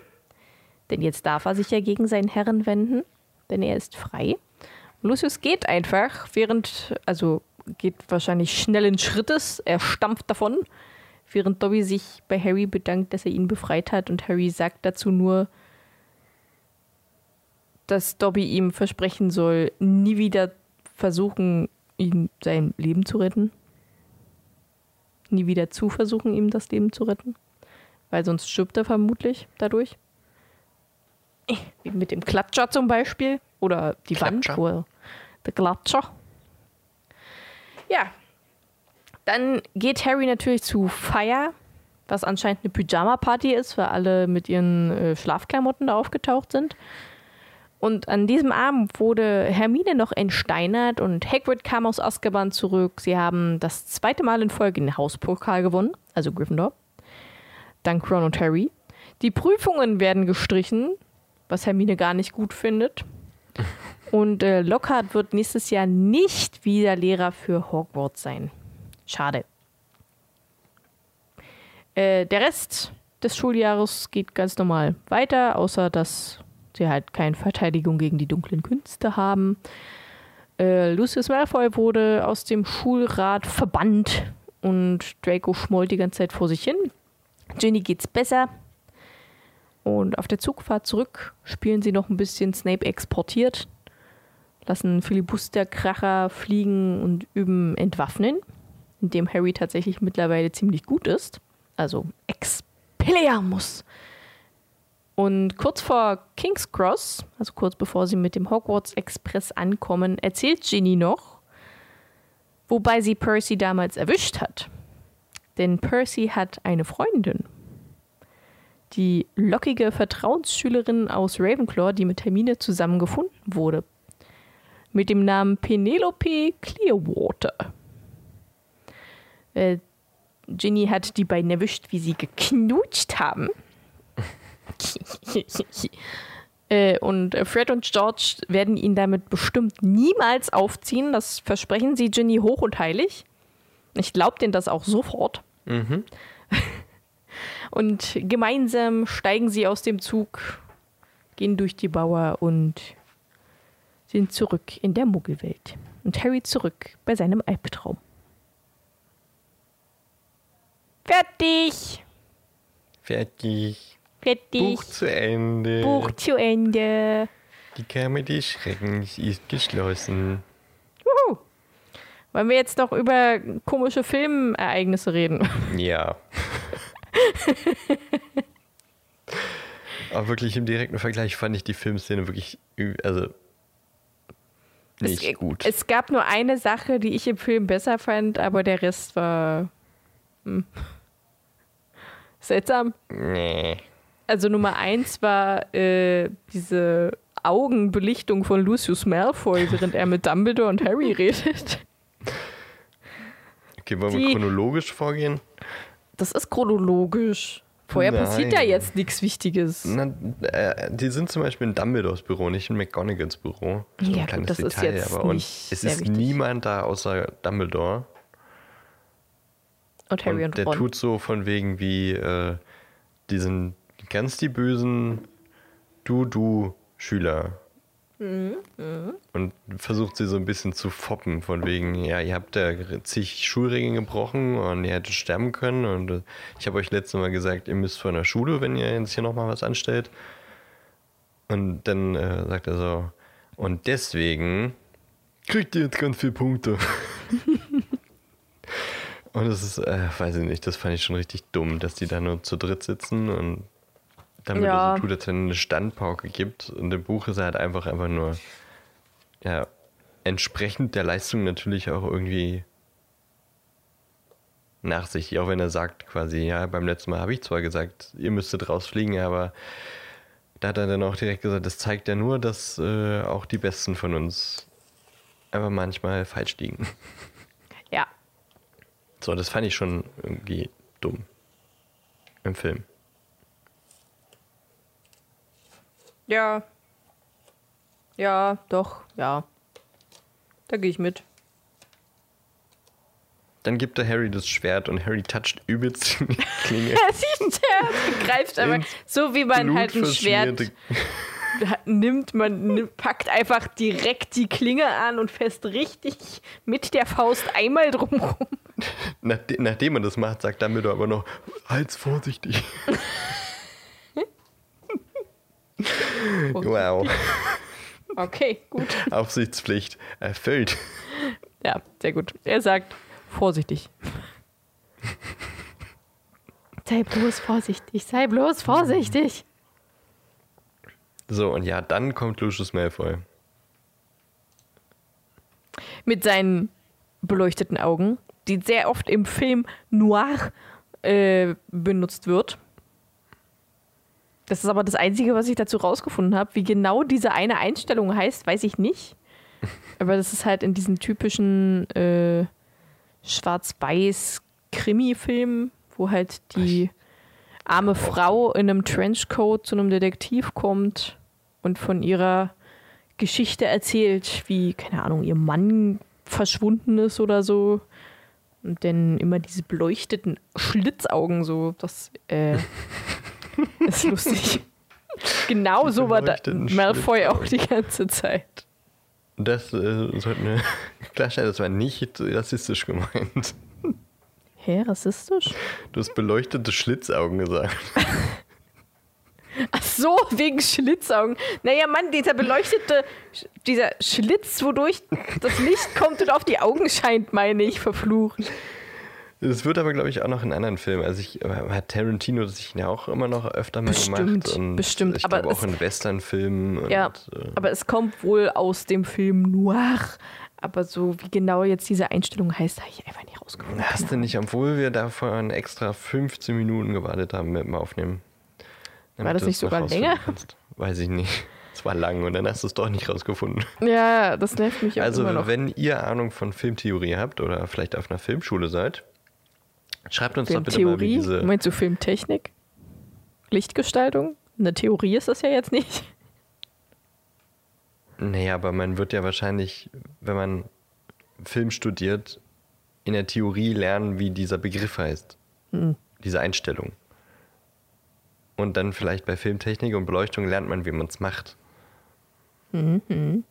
Denn jetzt darf er sich ja gegen seinen Herren wenden, denn er ist frei. Lucius geht einfach, während, also geht wahrscheinlich schnellen Schrittes, er stampft davon, während Dobby sich bei Harry bedankt, dass er ihn befreit hat und Harry sagt dazu nur, dass Dobby ihm versprechen soll, nie wieder versuchen, ihm sein Leben zu retten. Nie wieder zu versuchen, ihm das Leben zu retten. Weil sonst stirbt er vermutlich dadurch. Wie mit dem Klatscher zum Beispiel. Oder die Klatscher. Wand, er, der Klatscher. Ja. Dann geht Harry natürlich zu Fire, was anscheinend eine Pyjama-Party ist, weil alle mit ihren äh, Schlafklamotten da aufgetaucht sind. Und an diesem Abend wurde Hermine noch entsteinert und Hagrid kam aus Azkaban zurück. Sie haben das zweite Mal in Folge den Hauspokal gewonnen, also Gryffindor. Dank Ron und Harry. Die Prüfungen werden gestrichen, was Hermine gar nicht gut findet. Und äh, Lockhart wird nächstes Jahr nicht wieder Lehrer für Hogwarts sein. Schade. Äh, der Rest des Schuljahres geht ganz normal weiter, außer dass sie halt keine Verteidigung gegen die dunklen Künste haben. Äh, Lucius Malfoy wurde aus dem Schulrat verbannt und Draco schmollt die ganze Zeit vor sich hin. Ginny geht's besser. Und auf der Zugfahrt zurück spielen sie noch ein bisschen Snape exportiert, lassen Filibusterkracher fliegen und üben Entwaffnen, in dem Harry tatsächlich mittlerweile ziemlich gut ist. Also Expelliarmus. Und kurz vor King's Cross, also kurz bevor sie mit dem Hogwarts Express ankommen, erzählt Ginny noch, wobei sie Percy damals erwischt hat. Denn Percy hat eine Freundin. Die lockige Vertrauensschülerin aus Ravenclaw, die mit Hermine zusammen gefunden wurde. Mit dem Namen Penelope Clearwater. Äh, Ginny hat die beiden erwischt, wie sie geknutscht haben. Äh, und Fred und George werden ihn damit bestimmt niemals aufziehen. Das versprechen sie Ginny hoch und heilig. Ich glaube denen das auch sofort. Mhm. Und gemeinsam steigen sie aus dem Zug, gehen durch die Mauer und sind zurück in der Muggelwelt. Und Harry zurück bei seinem Albtraum. Fertig! Fertig. Fertig! Buch zu Ende. Buch zu Ende. Die Kammer des Schreckens ist geschlossen. Wuhu. Wollen wir jetzt noch über komische Filmereignisse reden? Ja. Aber wirklich im direkten Vergleich fand ich die Filmszene wirklich, also nicht es, gut. Es gab nur eine Sache, die ich im Film besser fand, aber der Rest war hm. seltsam. nee. Also Nummer eins war äh, diese Augenbelichtung von Lucius Malfoy, während er mit Dumbledore und Harry redet. Okay, wollen Die- wir chronologisch vorgehen? Das ist chronologisch. Vorher passiert da Nein. jetzt nichts Wichtiges. Na, äh, die sind zum Beispiel in Dumbledores Büro, nicht in McGonagalls Büro. So Ja, ein gut, kleines das ist Detail, jetzt aber und nicht es ist wichtig. niemand da außer Dumbledore. Und Harry und und, der Ron. tut so von wegen wie äh, diesen ganz die bösen Du-Du-Schüler. Mhm, Und versucht sie so ein bisschen zu foppen, von wegen, ja, ihr habt ja zig Schulregeln gebrochen und ihr hättet sterben können. Und äh, ich habe euch letztes Mal gesagt, ihr müsst von der Schule, wenn ihr jetzt hier nochmal was anstellt. Und dann äh, sagt er so, und deswegen kriegt ihr jetzt ganz viele Punkte. und das ist, äh, weiß ich nicht, das fand ich schon richtig dumm, dass die da nur zu dritt sitzen und damit Ja. er so tut, als wenn er eine Standpauke gibt. Und im Buch ist er halt einfach, einfach nur, ja, entsprechend der Leistung natürlich auch irgendwie nachsichtig, auch wenn er sagt quasi, ja, beim letzten Mal habe ich zwar gesagt, ihr müsstet rausfliegen, aber da hat er dann auch direkt gesagt, das zeigt ja nur, dass äh, auch die Besten von uns einfach manchmal falsch liegen. So, das fand ich schon irgendwie dumm im Film. Ja. Ja, doch, ja. Da gehe ich mit. Dann gibt er Harry das Schwert und Harry toucht übelst die Klinge. Er sieht, greift Ins so wie man halt ein Schwert nimmt, man nimmt, packt einfach direkt die Klinge an und fässt richtig mit der Faust einmal drumrum. Nachde nachdem man das macht, sagt Dumbledore aber noch, halt's vorsichtig. wow. Okay, gut. Aufsichtspflicht erfüllt. Ja, sehr gut. Er sagt, vorsichtig. Sei bloß vorsichtig, sei bloß vorsichtig. So, und ja, dann kommt Lucius Malfoy. Mit seinen beleuchteten Augen, die sehr oft im Film Noir äh, benutzt wird. Das ist aber das Einzige, was ich dazu rausgefunden habe. Wie genau diese eine Einstellung heißt, weiß ich nicht. Aber das ist halt in diesen typischen äh, Schwarz-Weiß-Krimi-Filmen, wo halt die arme Frau in einem Trenchcoat zu einem Detektiv kommt und von ihrer Geschichte erzählt, wie, keine Ahnung, ihr Mann verschwunden ist oder so. Und dann immer diese beleuchteten Schlitzaugen so, das äh, ist lustig. Genau so war da Malfoy auch die ganze Zeit. Das äh, sollten wir klarstellen, das war nicht rassistisch gemeint. Hä, rassistisch? Du hast beleuchtete Schlitzaugen gesagt. Ach so, wegen Schlitzaugen. Naja, Mann, dieser beleuchtete, dieser Schlitz, wodurch das Licht kommt und auf die Augen scheint, meine ich, verflucht. Das wird aber, glaube ich, auch noch in anderen Filmen. Also ich, aber hat Tarantino das sich ja auch immer noch öfter mal Bestimmt, gemacht. Und bestimmt, Ich aber glaube auch es- in Westernfilmen. Und, Ja, äh, aber es kommt wohl aus dem Film Noir. Aber so wie genau jetzt diese Einstellung heißt, habe ich einfach nicht rausgefunden. Hast du nicht, obwohl wir davon extra 15 Minuten gewartet haben mit dem Aufnehmen? Damit das du nicht sogar länger? kannst? Weiß ich nicht. Es war lang und dann hast du es doch nicht rausgefunden. Ja, das nervt mich auch Also, immer noch. wenn ihr Ahnung von Filmtheorie habt oder vielleicht auf einer Filmschule seid, schreibt uns doch bitte mal, wie diese. Meinst du Filmtechnik? Lichtgestaltung? Eine Theorie ist das ja jetzt nicht. Naja, aber man wird ja wahrscheinlich, wenn man Film studiert, in der Theorie lernen, wie dieser Begriff heißt. Diese Einstellung. Und dann vielleicht bei Filmtechnik und Beleuchtung lernt man, wie man es macht. Mhm.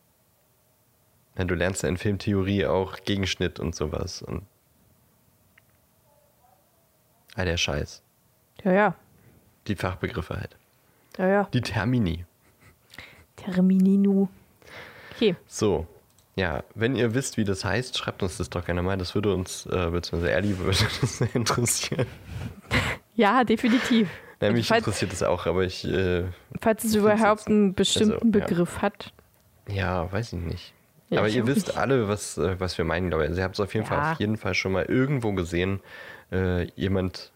Ja, du lernst ja in Filmtheorie auch Gegenschnitt und sowas. Und all der Scheiß. Ja, ja. Die Fachbegriffe halt. Ja, ja. Die Termini. Termininu. Okay. So. Ja, wenn ihr wisst, wie das heißt, schreibt uns das doch gerne mal. Das würde uns, äh, beziehungsweise Ellie würde das sehr interessieren. Ja, definitiv. Ja, mich falls, interessiert das auch, aber ich, äh, falls es überhaupt einen bestimmten also, ja. Begriff hat. ja, weiß ich nicht. Ja, aber ich ihr wisst nicht. alle, was, äh, was wir meinen, glaube ich. Also ihr habt es auf jeden Ja. Fall auf jeden Fall schon mal irgendwo gesehen. Äh, jemand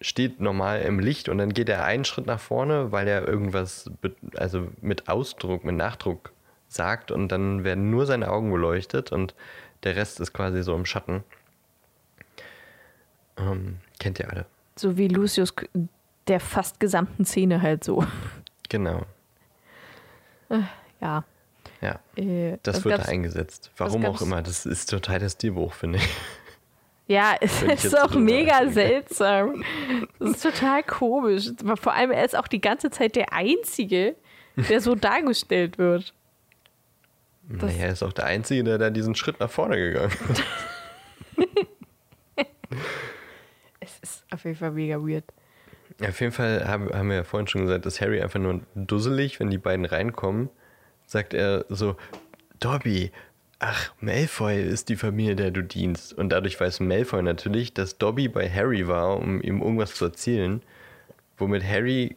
steht normal im Licht und dann geht er einen Schritt nach vorne, weil er irgendwas also mit Ausdruck, mit Nachdruck sagt und dann werden nur seine Augen beleuchtet und der Rest ist quasi so im Schatten. Ähm, kennt ihr alle. So wie Lucius der fast gesamten Szene halt so. Genau. Ja. Ja. Äh, Das wird da eingesetzt. Warum auch immer. Das ist total das Stilbuch, finde ich. Ja, es ist auch mega nachdenke. seltsam. Das ist total komisch. Aber Vor allem, er ist auch die ganze Zeit der Einzige, der so dargestellt wird. Das- naja, er ist auch der Einzige, der da diesen Schritt nach vorne gegangen ist. Ist auf jeden Fall mega weird. Auf jeden Fall haben, wir ja vorhin schon gesagt, ist Harry einfach nur dusselig, wenn die beiden reinkommen. Sagt er so, Dobby, ach, Malfoy ist die Familie, der du dienst. Und dadurch weiß Malfoy natürlich, dass Dobby bei Harry war, um ihm irgendwas zu erzählen. Womit Harry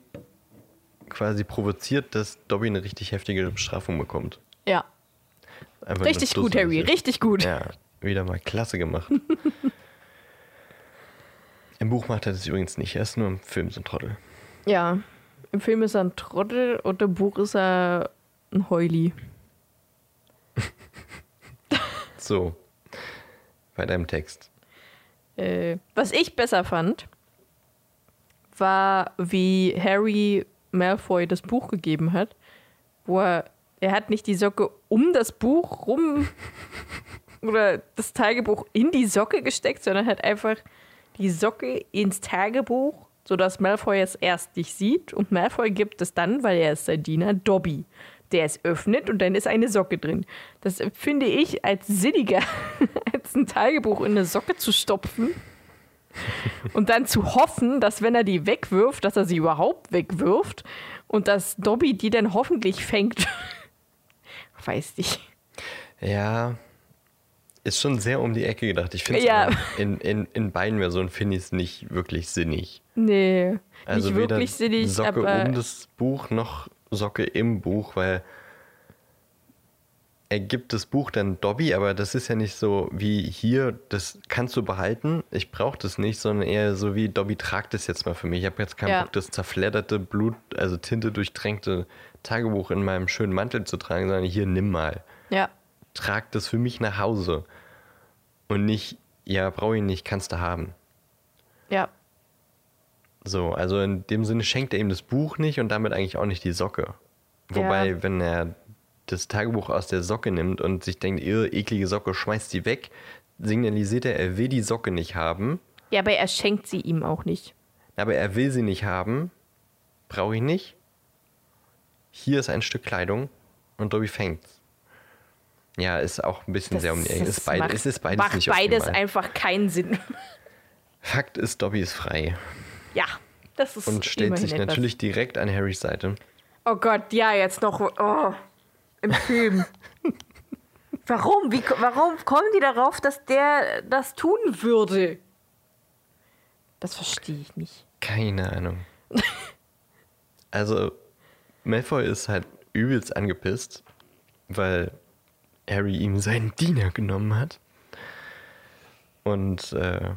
quasi provoziert, dass Dobby eine richtig heftige Bestrafung bekommt. Ja, Einfach richtig gut, Harry, richtig gut. Ja, wieder mal klasse gemacht. Im Buch macht er das übrigens nicht, er ist nur im Film so ein Trottel. Ja, im Film ist er ein Trottel und im Buch ist er ein Heuli. So, bei deinem Text. Äh, was ich besser fand, war, wie Harry Malfoy das Buch gegeben hat, wo er, er hat nicht die Socke um das Buch rum oder das Tagebuch in die Socke gesteckt, sondern hat einfach die Socke ins Tagebuch, sodass Malfoy es erst nicht sieht und Malfoy gibt es dann, weil er ist sein Diener, Dobby, der es öffnet und dann ist eine Socke drin. Das finde ich als sinniger, als ein Tagebuch in eine Socke zu stopfen und dann zu hoffen, dass wenn er die wegwirft, dass er sie überhaupt wegwirft und dass Dobby die dann hoffentlich fängt. Weiß nicht. Ja, ist schon sehr um die Ecke gedacht. Ich finde Ja. in, in, in beiden Versionen finde ich es nicht wirklich sinnig. Nee, Also nicht wirklich sinnig, Socke um das Buch noch Socke im Buch, weil er gibt das Buch dann Dobby, aber das ist ja nicht so wie hier, das kannst du behalten, ich brauche das nicht, sondern eher so wie Dobby tragt das jetzt mal für mich. Ich habe jetzt keinen Ja. Bock, das zerfledderte Blut, also Tinte durchtränkte Tagebuch in meinem schönen Mantel zu tragen, sondern hier nimm mal. ja, Trag das für mich nach Hause. Und nicht, ja, brauche ich nicht, kannst du haben. ja, So, also in dem Sinne schenkt er ihm das Buch nicht und damit eigentlich auch nicht die Socke. Wobei, Ja. wenn er das Tagebuch aus der Socke nimmt und sich denkt, ihr eklige Socke, schmeißt sie weg, signalisiert er, er will die Socke nicht haben, ja, aber er schenkt sie ihm auch nicht. aber er will sie nicht haben, brauche ich nicht. Hier ist ein Stück Kleidung und Dobby fängt's. Ja, ist auch ein bisschen sehr um die Ecke. das Ist beid, macht, es ist beides macht nicht beides optimal. einfach keinen Sinn. Fakt ist, Dobby ist frei Ja, das ist und stellt sich etwas. natürlich direkt an Harrys Seite. Oh Gott, ja, jetzt noch oh, im Film. warum? Wie, warum kommen die darauf, dass der das tun würde? Das verstehe ich nicht. Keine Ahnung. Also, Malfoy ist halt übelst angepisst, weil Harry ihm seinen Diener genommen hat. Und äh,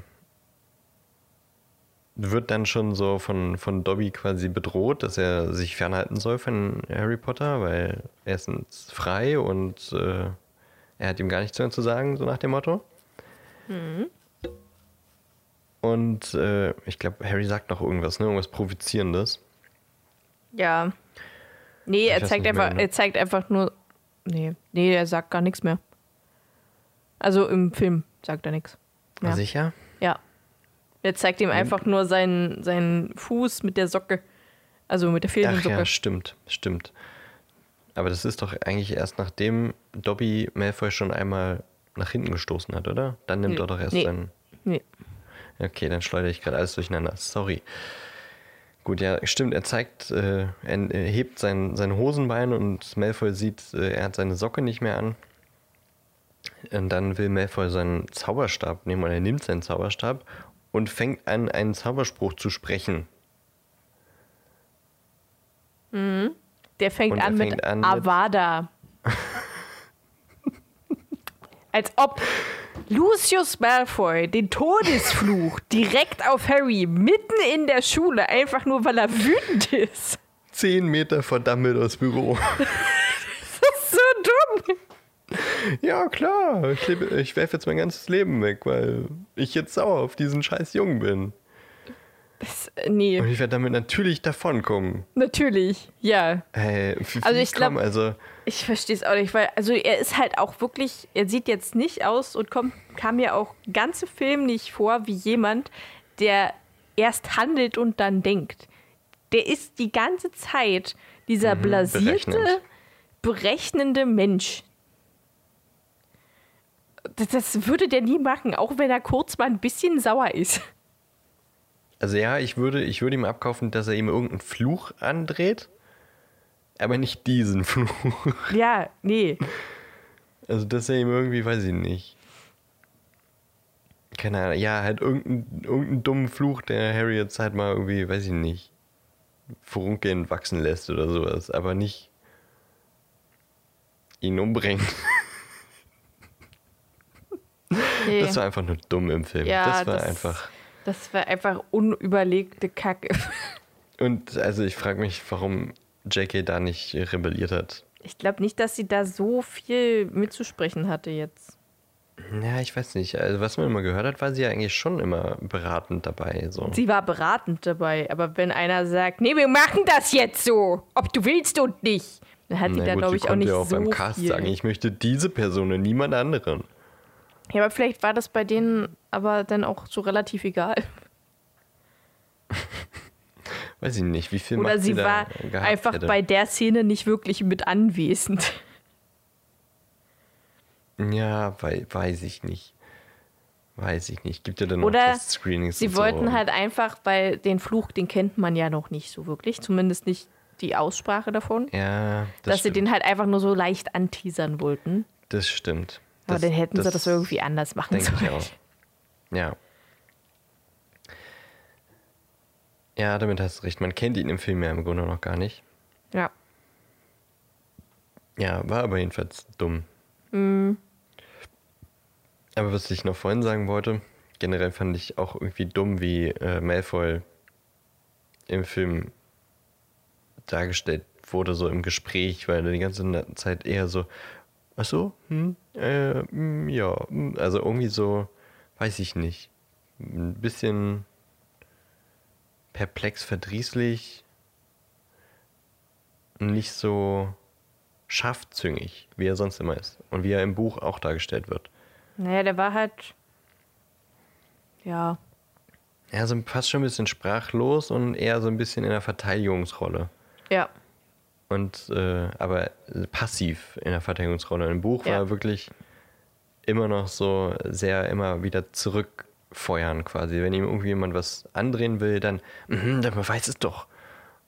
wird dann schon so von, von Dobby quasi bedroht, dass er sich fernhalten soll von Harry Potter, weil er ist frei und äh, er hat ihm gar nichts mehr zu sagen, so nach dem Motto. Und äh, ich glaube, Harry sagt noch irgendwas, ne? Irgendwas Provozierendes. Ja, Nee, er zeigt einfach, mehr, ne? er zeigt einfach nur. Nee, nee, er sagt gar nichts mehr. Also im Film sagt er nichts. Ja. Sicher? Ja. Er zeigt ihm einfach nur seinen, seinen Fuß mit der Socke. Also mit der fehlenden Ach Socke. ja, stimmt, stimmt. Aber das ist doch eigentlich erst nachdem Dobby Malfoy schon einmal nach hinten gestoßen hat, oder? Dann nimmt Nee. er doch erst Nee. seinen. Nee. Okay, dann schleudere ich gerade alles durcheinander. Sorry. Gut, ja, stimmt. Er zeigt, äh, er hebt sein, sein Hosenbein und Malfoy sieht, äh, er hat seine Socke nicht mehr an. Und dann will Malfoy seinen Zauberstab nehmen oder er nimmt seinen Zauberstab und fängt an, einen Zauberspruch zu sprechen. Der fängt an fängt mit an mit- Avada. Als ob Lucius Malfoy den Todesfluch direkt auf Harry mitten in der Schule, einfach nur weil er wütend ist. Zehn Meter vor Dumbledores Büro. Das ist so dumm. Ja, klar. Ich, ich werfe jetzt mein ganzes Leben weg, weil ich jetzt sauer auf diesen scheiß Jungen bin. Nee, Und ich werde damit natürlich davonkommen. natürlich, ja. Hey, Also ich glaub- komm, also Ich verstehe es auch nicht, weil, also er ist halt auch wirklich, er sieht jetzt nicht aus und kommt, kam mir auch ganze Film nicht vor wie jemand, der erst handelt und dann denkt. Der ist die ganze Zeit dieser blasierte, berechnend. berechnende Mensch. Das würde der nie machen, auch wenn er kurz mal ein bisschen sauer ist. Also ja, ich würde, ich würde ihm abkaufen, dass er ihm irgendeinen Fluch andreht, aber nicht diesen Fluch. Ja, nee. Also dass er ihm irgendwie, weiß ich nicht. Keine Ahnung, ja, halt irgendeinen irgendeinen dummen Fluch, der Harry jetzt halt mal irgendwie, weiß ich nicht, Furunkeln wachsen lässt oder sowas, aber nicht ihn umbringt. nee. Das war einfach nur dumm im Film. Ja, das war das- einfach. Das war einfach unüberlegte Kacke. Und also ich frage mich, warum JK da nicht rebelliert hat. Ich glaube nicht, dass sie da so viel mitzusprechen hatte jetzt. Ja, ich weiß nicht. Also was man immer gehört hat, war sie ja eigentlich schon immer beratend dabei. So. Sie war beratend dabei, aber wenn einer sagt, nee, wir machen das jetzt so, ob du willst und nicht, dann hat sie Na da, gut, glaube sie ich, auch nicht ja auch so beim Cast viel. sagen, ich möchte diese Person und niemand anderen. Ja, aber vielleicht war das bei denen aber dann auch so relativ egal. Weiß ich nicht, wie viel Oder sie da war einfach hätte. bei der Szene nicht wirklich mit anwesend. Ja, wei weiß ich nicht. Weiß ich nicht. Gibt ja dann Oder auch Screenings Sie wollten so. halt einfach, weil den Fluch, den kennt man ja noch nicht so wirklich, zumindest nicht die Aussprache davon, Ja, das dass sie stimmt. den halt einfach nur so leicht anteasern wollten. Das stimmt. Aber Das- dann hätten sie das irgendwie anders machen sollen. Ja. Ja, damit hast du recht. Man kennt ihn im Film ja im Grunde noch gar nicht. Ja. Ja, war aber jedenfalls dumm. Mhm. Aber was ich noch vorhin sagen wollte, generell fand ich auch irgendwie dumm, wie äh, Malfoy im Film dargestellt wurde, so im Gespräch, weil er die ganze Zeit eher so, ach so, hm, äh, hm, ja, hm, also irgendwie so, weiß ich nicht, ein bisschen perplex, verdrießlich, nicht so scharfzüngig, wie er sonst immer ist und wie er im Buch auch dargestellt wird. Naja, der war halt. Ja. Ja, so fast schon ein bisschen sprachlos und eher so ein bisschen in der Verteidigungsrolle. Ja. Und äh, aber passiv in der Verteidigungsrolle. Im Buch war Ja. er wirklich immer noch so sehr immer wieder zurückfeuern quasi. Wenn ihm irgendwie jemand was andrehen will, dann, mhm, dann weiß es doch.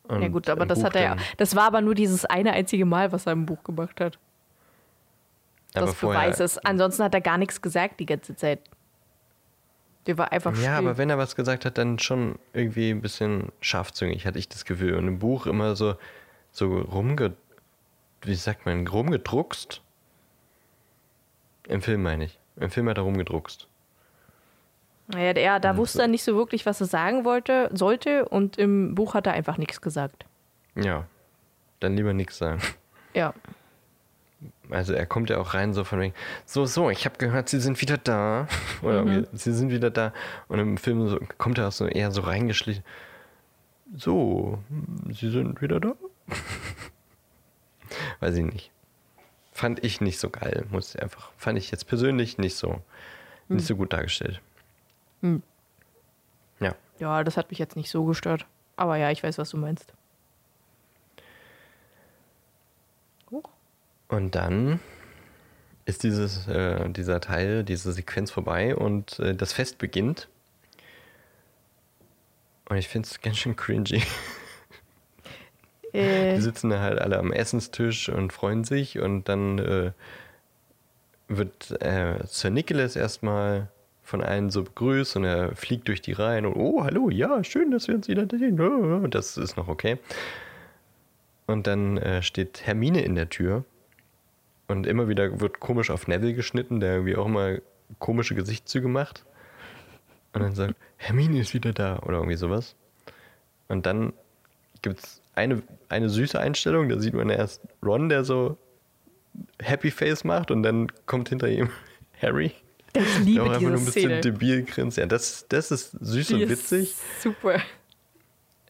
Und ja, gut, aber das Buch hat er ja. Das war aber nur dieses eine einzige Mal, was er im Buch gemacht hat. aber Das vorher- beweist es. Ansonsten hat er gar nichts gesagt die ganze Zeit. Der war einfach Ja, still. aber wenn er was gesagt hat, dann schon irgendwie ein bisschen scharfzüngig, hatte ich das Gefühl. Und im Buch immer so, so rumge... Wie sagt man? Rumgedruckst? Im Film meine ich. Im Film hat er rumgedruckst. Naja, der, da Und wusste so- er nicht so wirklich, was er sagen wollte, sollte und im Buch hat er einfach nichts gesagt. Ja. Dann lieber nichts sagen. Ja. Also er kommt ja auch rein so von wegen, so, so, ich habe gehört, sie sind wieder da. Oder wir, sie sind wieder da. Und im Film so, kommt er auch so eher so reingeschlichen. So, sie sind wieder da. weiß ich nicht. Fand ich nicht so geil, muss ich einfach. Fand ich jetzt persönlich nicht so, Hm. nicht so gut dargestellt. Hm. Ja. Ja, das hat mich jetzt nicht so gestört. Aber ja, ich weiß, was du meinst. Und dann ist dieses, äh, dieser Teil, diese Sequenz vorbei und äh, das Fest beginnt. Und ich finde es ganz schön cringy. Äh, Die sitzen da halt alle am Essenstisch und freuen sich und dann äh, wird äh, Sir Nicholas erstmal von allen so begrüßt und er fliegt durch die Reihen und oh, hallo, ja, schön, dass wir uns wieder sehen. Oh, Das ist noch okay. Und dann äh, steht Hermine in der Tür und immer wieder wird komisch auf Neville geschnitten, der irgendwie auch immer komische Gesichtszüge macht. Und dann sagt, Hermine ist wieder da oder irgendwie sowas. Und dann gibt es eine, eine süße Einstellung, da sieht man erst Ron, der so Happy Face macht und dann kommt hinter ihm Harry. ich Der liebe auch einfach nur ein bisschen Szene. debil grinst. Ja, das, das ist süß Die und ist witzig, Super.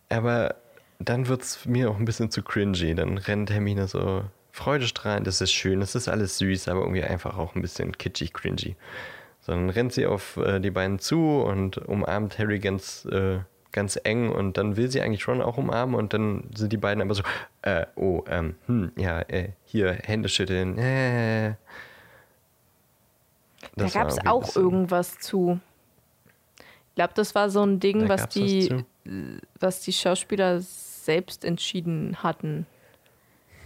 aber dann wird es mir auch ein bisschen zu cringy. Dann rennt Hermine so freudestrahlend, das ist schön, das ist alles süß, aber irgendwie einfach auch ein bisschen kitschig cringy. So, dann rennt sie auf äh, die beiden zu und umarmt Harry ganz, äh, ganz eng und dann will sie eigentlich Ron auch umarmen und dann sind die beiden aber so, äh, oh, ähm, hm, ja, äh, hier, Hände schütteln, äh. Da gab es auch irgendwas zu. Ich glaube, das war so ein Ding, Da was die, zu. was die Schauspieler selbst entschieden hatten,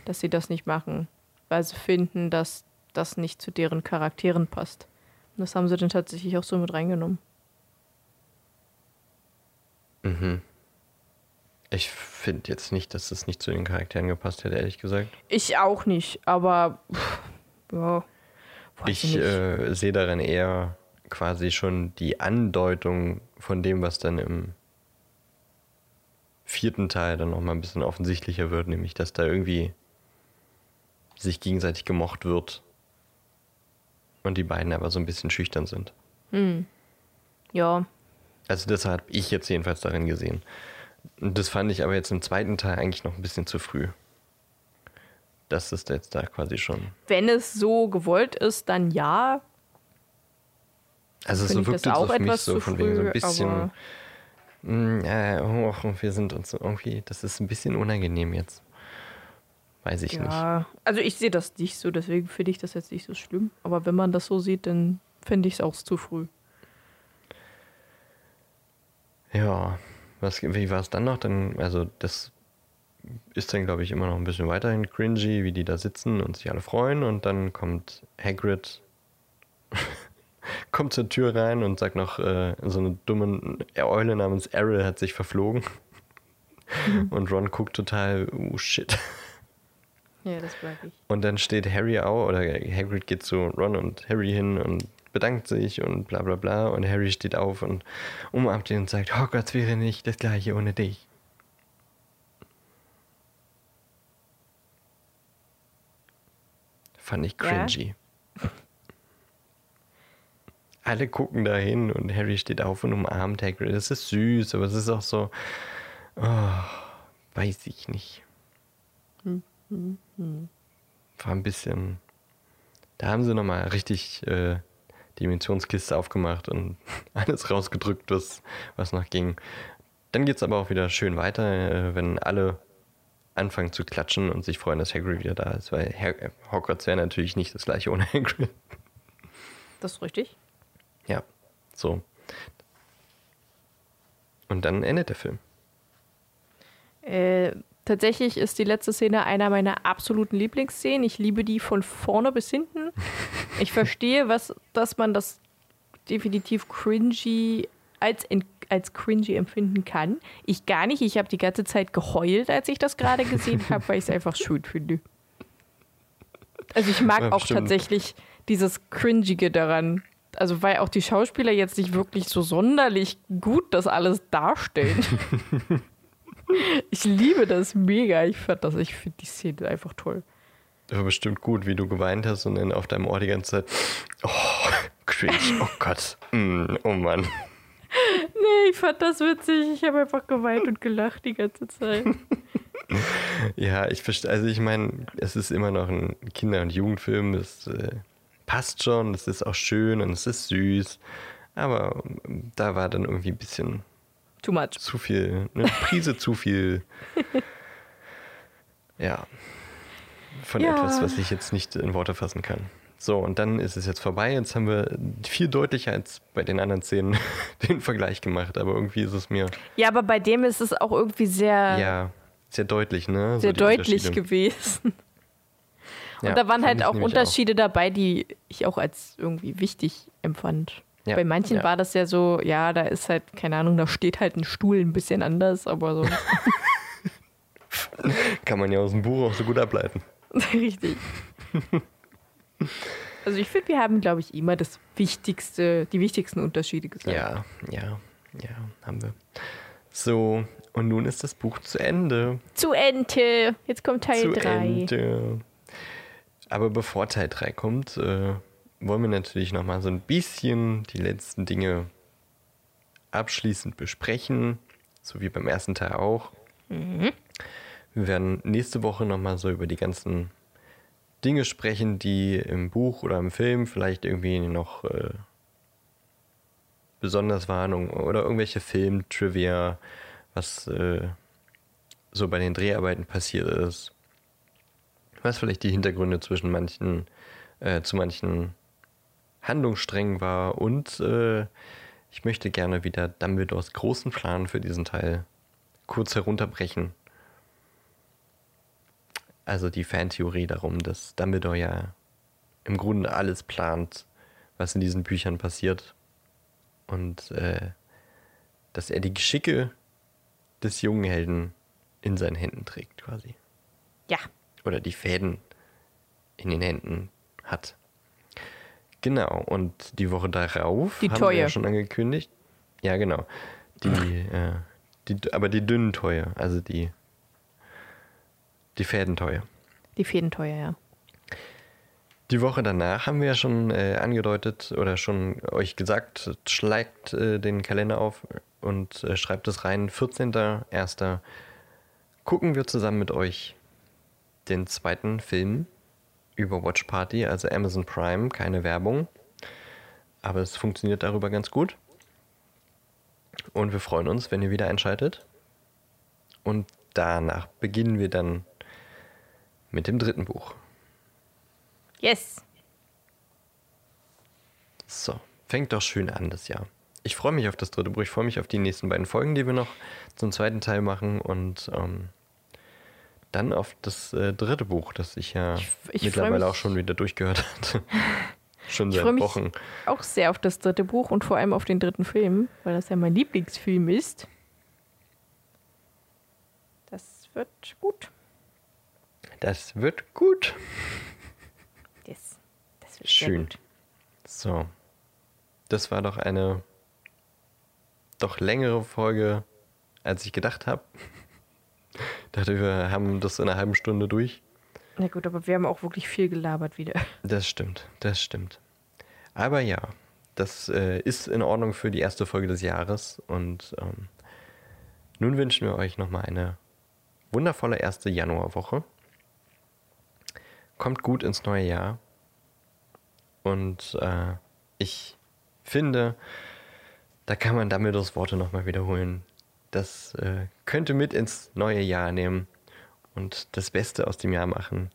dass sie das nicht machen, weil sie finden, dass das nicht zu deren Charakteren passt. Und das haben sie dann tatsächlich auch so mit reingenommen. Mhm. Ich finde jetzt nicht, dass das nicht zu den Charakteren gepasst hätte, ehrlich gesagt. Ich auch nicht, aber pff, ja, Ich äh, sehe darin eher quasi schon die Andeutung von dem, was dann im vierten Teil dann nochmal ein bisschen offensichtlicher wird, nämlich dass da irgendwie sich gegenseitig gemocht wird und die beiden aber so ein bisschen schüchtern sind. ja, Also das habe ich jetzt jedenfalls darin gesehen. Und das fand ich aber jetzt im zweiten Teil eigentlich noch ein bisschen zu früh. Das ist jetzt da quasi schon. wenn es so gewollt ist, dann ja. Also Finde so wirkt das es auch auf mich etwas so zu von wegen so ein früh, bisschen. aber- Mm, äh, oh, wir sind uns so irgendwie, das ist ein bisschen unangenehm jetzt. Weiß ich nicht. Ja, also ich sehe das nicht so, deswegen finde ich das jetzt nicht so schlimm. Aber wenn man das so sieht, dann finde ich es auch zu früh. Ja, was, wie war es dann noch? Dann, also das ist dann, glaube ich, immer noch ein bisschen weiterhin cringy, wie die da sitzen und sich alle freuen. Und dann kommt Hagrid, kommt zur Tür rein und sagt noch, äh, so eine dumme Eule namens Errol hat sich verflogen. Und Ron guckt total, oh shit. Ja, das mag ich. Und dann steht Harry auch, oder Hagrid geht zu Ron und Harry hin und bedankt sich und bla bla bla. Und Harry steht auf und umarmt ihn und sagt, Hogwarts wäre nicht das gleiche ohne dich. Fand ich Ja? cringy. Alle gucken da hin und Harry steht auf und umarmt Hagrid. Das ist süß, aber es ist auch so, oh, weiß ich nicht. War ein bisschen. Da haben sie nochmal richtig äh, Dimensionskiste aufgemacht und alles rausgedrückt, was, was noch ging. Dann geht es aber auch wieder schön weiter, äh, wenn alle anfangen zu klatschen und sich freuen, dass Hagrid wieder da ist, weil Hag Hogwarts wäre natürlich nicht das gleiche ohne Hagrid. Das ist richtig. Ja, so. Und dann endet der Film. Äh, tatsächlich ist die letzte Szene einer meiner absoluten Lieblingsszenen. Ich liebe die von vorne bis hinten. Ich verstehe, was, dass man das definitiv cringy als, in, als cringy empfinden kann. Ich gar nicht. Ich habe die ganze Zeit geheult, als ich das gerade gesehen habe, weil ich es einfach schön finde. Also ich mag Ja, auch bestimmt. tatsächlich dieses Cringige daran. Also weil auch die Schauspieler jetzt nicht wirklich so sonderlich gut das alles darstellen. Ich liebe das mega. Ich fand das, ich finde die Szene einfach toll. Das war bestimmt gut, wie du geweint hast und dann auf deinem Ohr die ganze Zeit. Oh, cringe, oh Gott. Mm, oh Mann. Nee, ich fand das witzig. Ich habe einfach geweint und gelacht die ganze Zeit. Ja, ich verstehe, also ich meine, es ist immer noch ein Kinder- und Jugendfilm, das äh, passt schon, es ist auch schön und es ist süß, aber ähm, da war dann irgendwie ein bisschen Too much. zu viel, eine Prise zu viel, ja, von Ja. etwas, was ich jetzt nicht in Worte fassen kann. So, und dann ist es jetzt vorbei. Jetzt haben wir viel deutlicher als bei den anderen Szenen den Vergleich gemacht, aber irgendwie ist es mir Ja, aber bei dem ist es auch irgendwie sehr, ja sehr deutlich, ne? So sehr die deutlich gewesen. Ja, Und da waren halt auch Unterschiede dabei, die ich auch als irgendwie wichtig empfand. Ja, Bei manchen ja. war das ja so, ja, da ist halt, keine Ahnung, da steht halt ein Stuhl ein bisschen anders, aber so Kann man ja aus dem Buch auch so gut ableiten. richtig. Also ich finde, wir haben, glaube ich, immer das Wichtigste, die wichtigsten Unterschiede gesagt. Ja, ja, ja, haben wir. So, und nun ist das Buch zu Ende. Zu Ente. Jetzt kommt Teil zu 3. Ende. Aber bevor Teil 3 kommt, äh, wollen wir natürlich nochmal so ein bisschen die letzten Dinge abschließend besprechen, so wie beim ersten Teil auch. Mhm. Wir werden nächste Woche nochmal so über die ganzen Dinge sprechen, die im Buch oder im Film vielleicht irgendwie noch äh, besonders waren oder irgendwelche Film-Trivia, was äh, so bei den Dreharbeiten passiert ist. Was vielleicht die Hintergründe zwischen manchen, äh, zu manchen Handlungssträngen war und äh, ich möchte gerne wieder Dumbledores großen Plan für diesen Teil kurz herunterbrechen. Also die Fantheorie darum, dass Dumbledore ja im Grunde alles plant, was in diesen Büchern passiert. Und äh, dass er die Geschicke des jungen Helden in seinen Händen trägt, quasi. Ja. Oder die Fäden in den Händen hat. Genau, und die Woche darauf Die haben wir Teue. ja schon angekündigt. Ja, genau. Die, äh, die, aber die dünnen Teue, also die, die Fädenteue. Die Fädenteuer, ja. Die Woche danach haben wir ja schon äh, angedeutet oder schon euch gesagt, schlägt äh, den Kalender auf und äh, schreibt es rein. 14.01. gucken wir zusammen mit euch den zweiten Film über Watch Party, also Amazon Prime, keine Werbung. Aber es funktioniert darüber ganz gut. Und wir freuen uns, wenn ihr wieder einschaltet. Und danach beginnen wir dann mit dem dritten Buch. Yes. So, fängt doch schön an das Jahr. Ich freue mich auf das dritte Buch. Ich freue mich auf die nächsten beiden Folgen, die wir noch zum zweiten Teil machen und ähm, dann auf das äh, dritte Buch, das ich ja Ich- ich mittlerweile mich- auch schon wieder durchgehört hatte. schon Ich seit mich Wochen. auch sehr auf das dritte Buch und vor allem auf den dritten Film, weil das ja mein Lieblingsfilm ist. Das wird gut. Das wird gut. Yes. Das wird Schön. gut. So, das war doch eine doch längere Folge, als ich gedacht habe. dachte, wir haben das in einer halben Stunde durch. Na gut, aber wir haben auch wirklich viel gelabert wieder. Das stimmt, das stimmt. Aber ja, das äh, ist in Ordnung für die erste Folge des Jahres. Und ähm, nun wünschen wir euch nochmal eine wundervolle erste Januarwoche. Kommt gut ins neue Jahr. Und äh, ich finde, da kann man Dumbledores Worte nochmal wiederholen. Das äh, könnte mit ins neue Jahr nehmen und das Beste aus dem Jahr machen,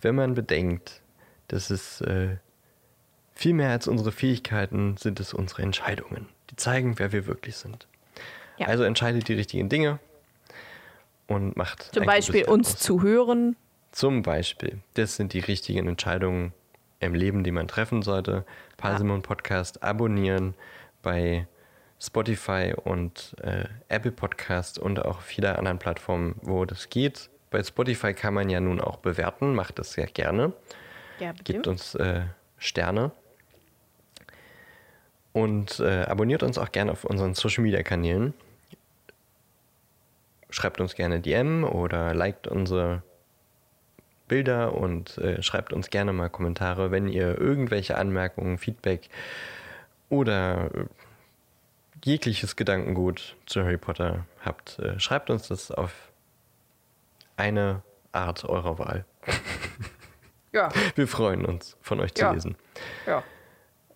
wenn man bedenkt, dass es äh, viel mehr als unsere Fähigkeiten sind es unsere Entscheidungen, die zeigen, wer wir wirklich sind. Ja. Also entscheidet die richtigen Dinge und macht Zum Beispiel uns zu hören. Zum Beispiel. Das sind die richtigen Entscheidungen im Leben, die man treffen sollte. Parsimon Podcast abonnieren bei Spotify und äh, Apple Podcast und auch viele anderen Plattformen, wo das geht. Bei Spotify kann man ja nun auch bewerten, macht das sehr gerne. Ja, bitte. Gebt uns äh, Sterne. Und äh, abonniert uns auch gerne auf unseren Social Media Kanälen. Schreibt uns gerne DM oder liked unsere Bilder und äh, schreibt uns gerne mal Kommentare, wenn ihr irgendwelche Anmerkungen, Feedback oder äh, jegliches Gedankengut zu Harry Potter habt. Äh, schreibt uns das auf eine Art eurer Wahl. Ja, Wir freuen uns, von euch zu Ja. lesen. ja.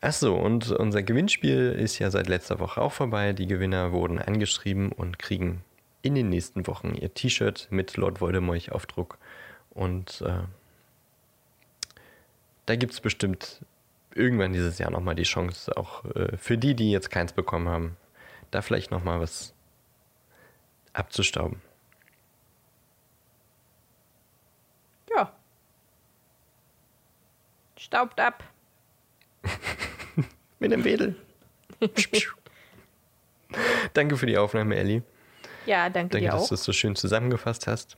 Achso, und unser Gewinnspiel ist ja seit letzter Woche auch vorbei. Die Gewinner wurden angeschrieben und kriegen in den nächsten Wochen ihr T-Shirt mit Lord Voldemort-Aufdruck. Und äh, da gibt es bestimmt irgendwann dieses Jahr nochmal die Chance, auch äh, für die, die jetzt keins bekommen haben, da vielleicht nochmal was abzustauben. Ja. Staubt ab. Mit dem Wedel. Danke für die Aufnahme, Ellie. Ja, danke, Danke, dir dass auch. du es so schön zusammengefasst hast.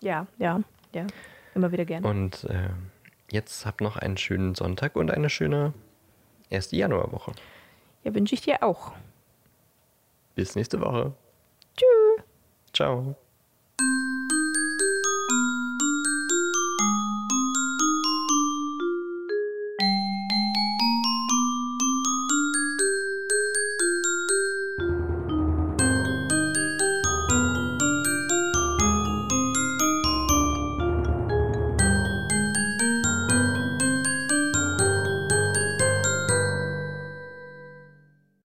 Ja, ja, ja. Immer wieder gerne. Und äh, jetzt habt noch einen schönen Sonntag und eine schöne erste Januarwoche. Ja, wünsche ich dir auch. Bis nächste Woche. Tschüss. Ciao.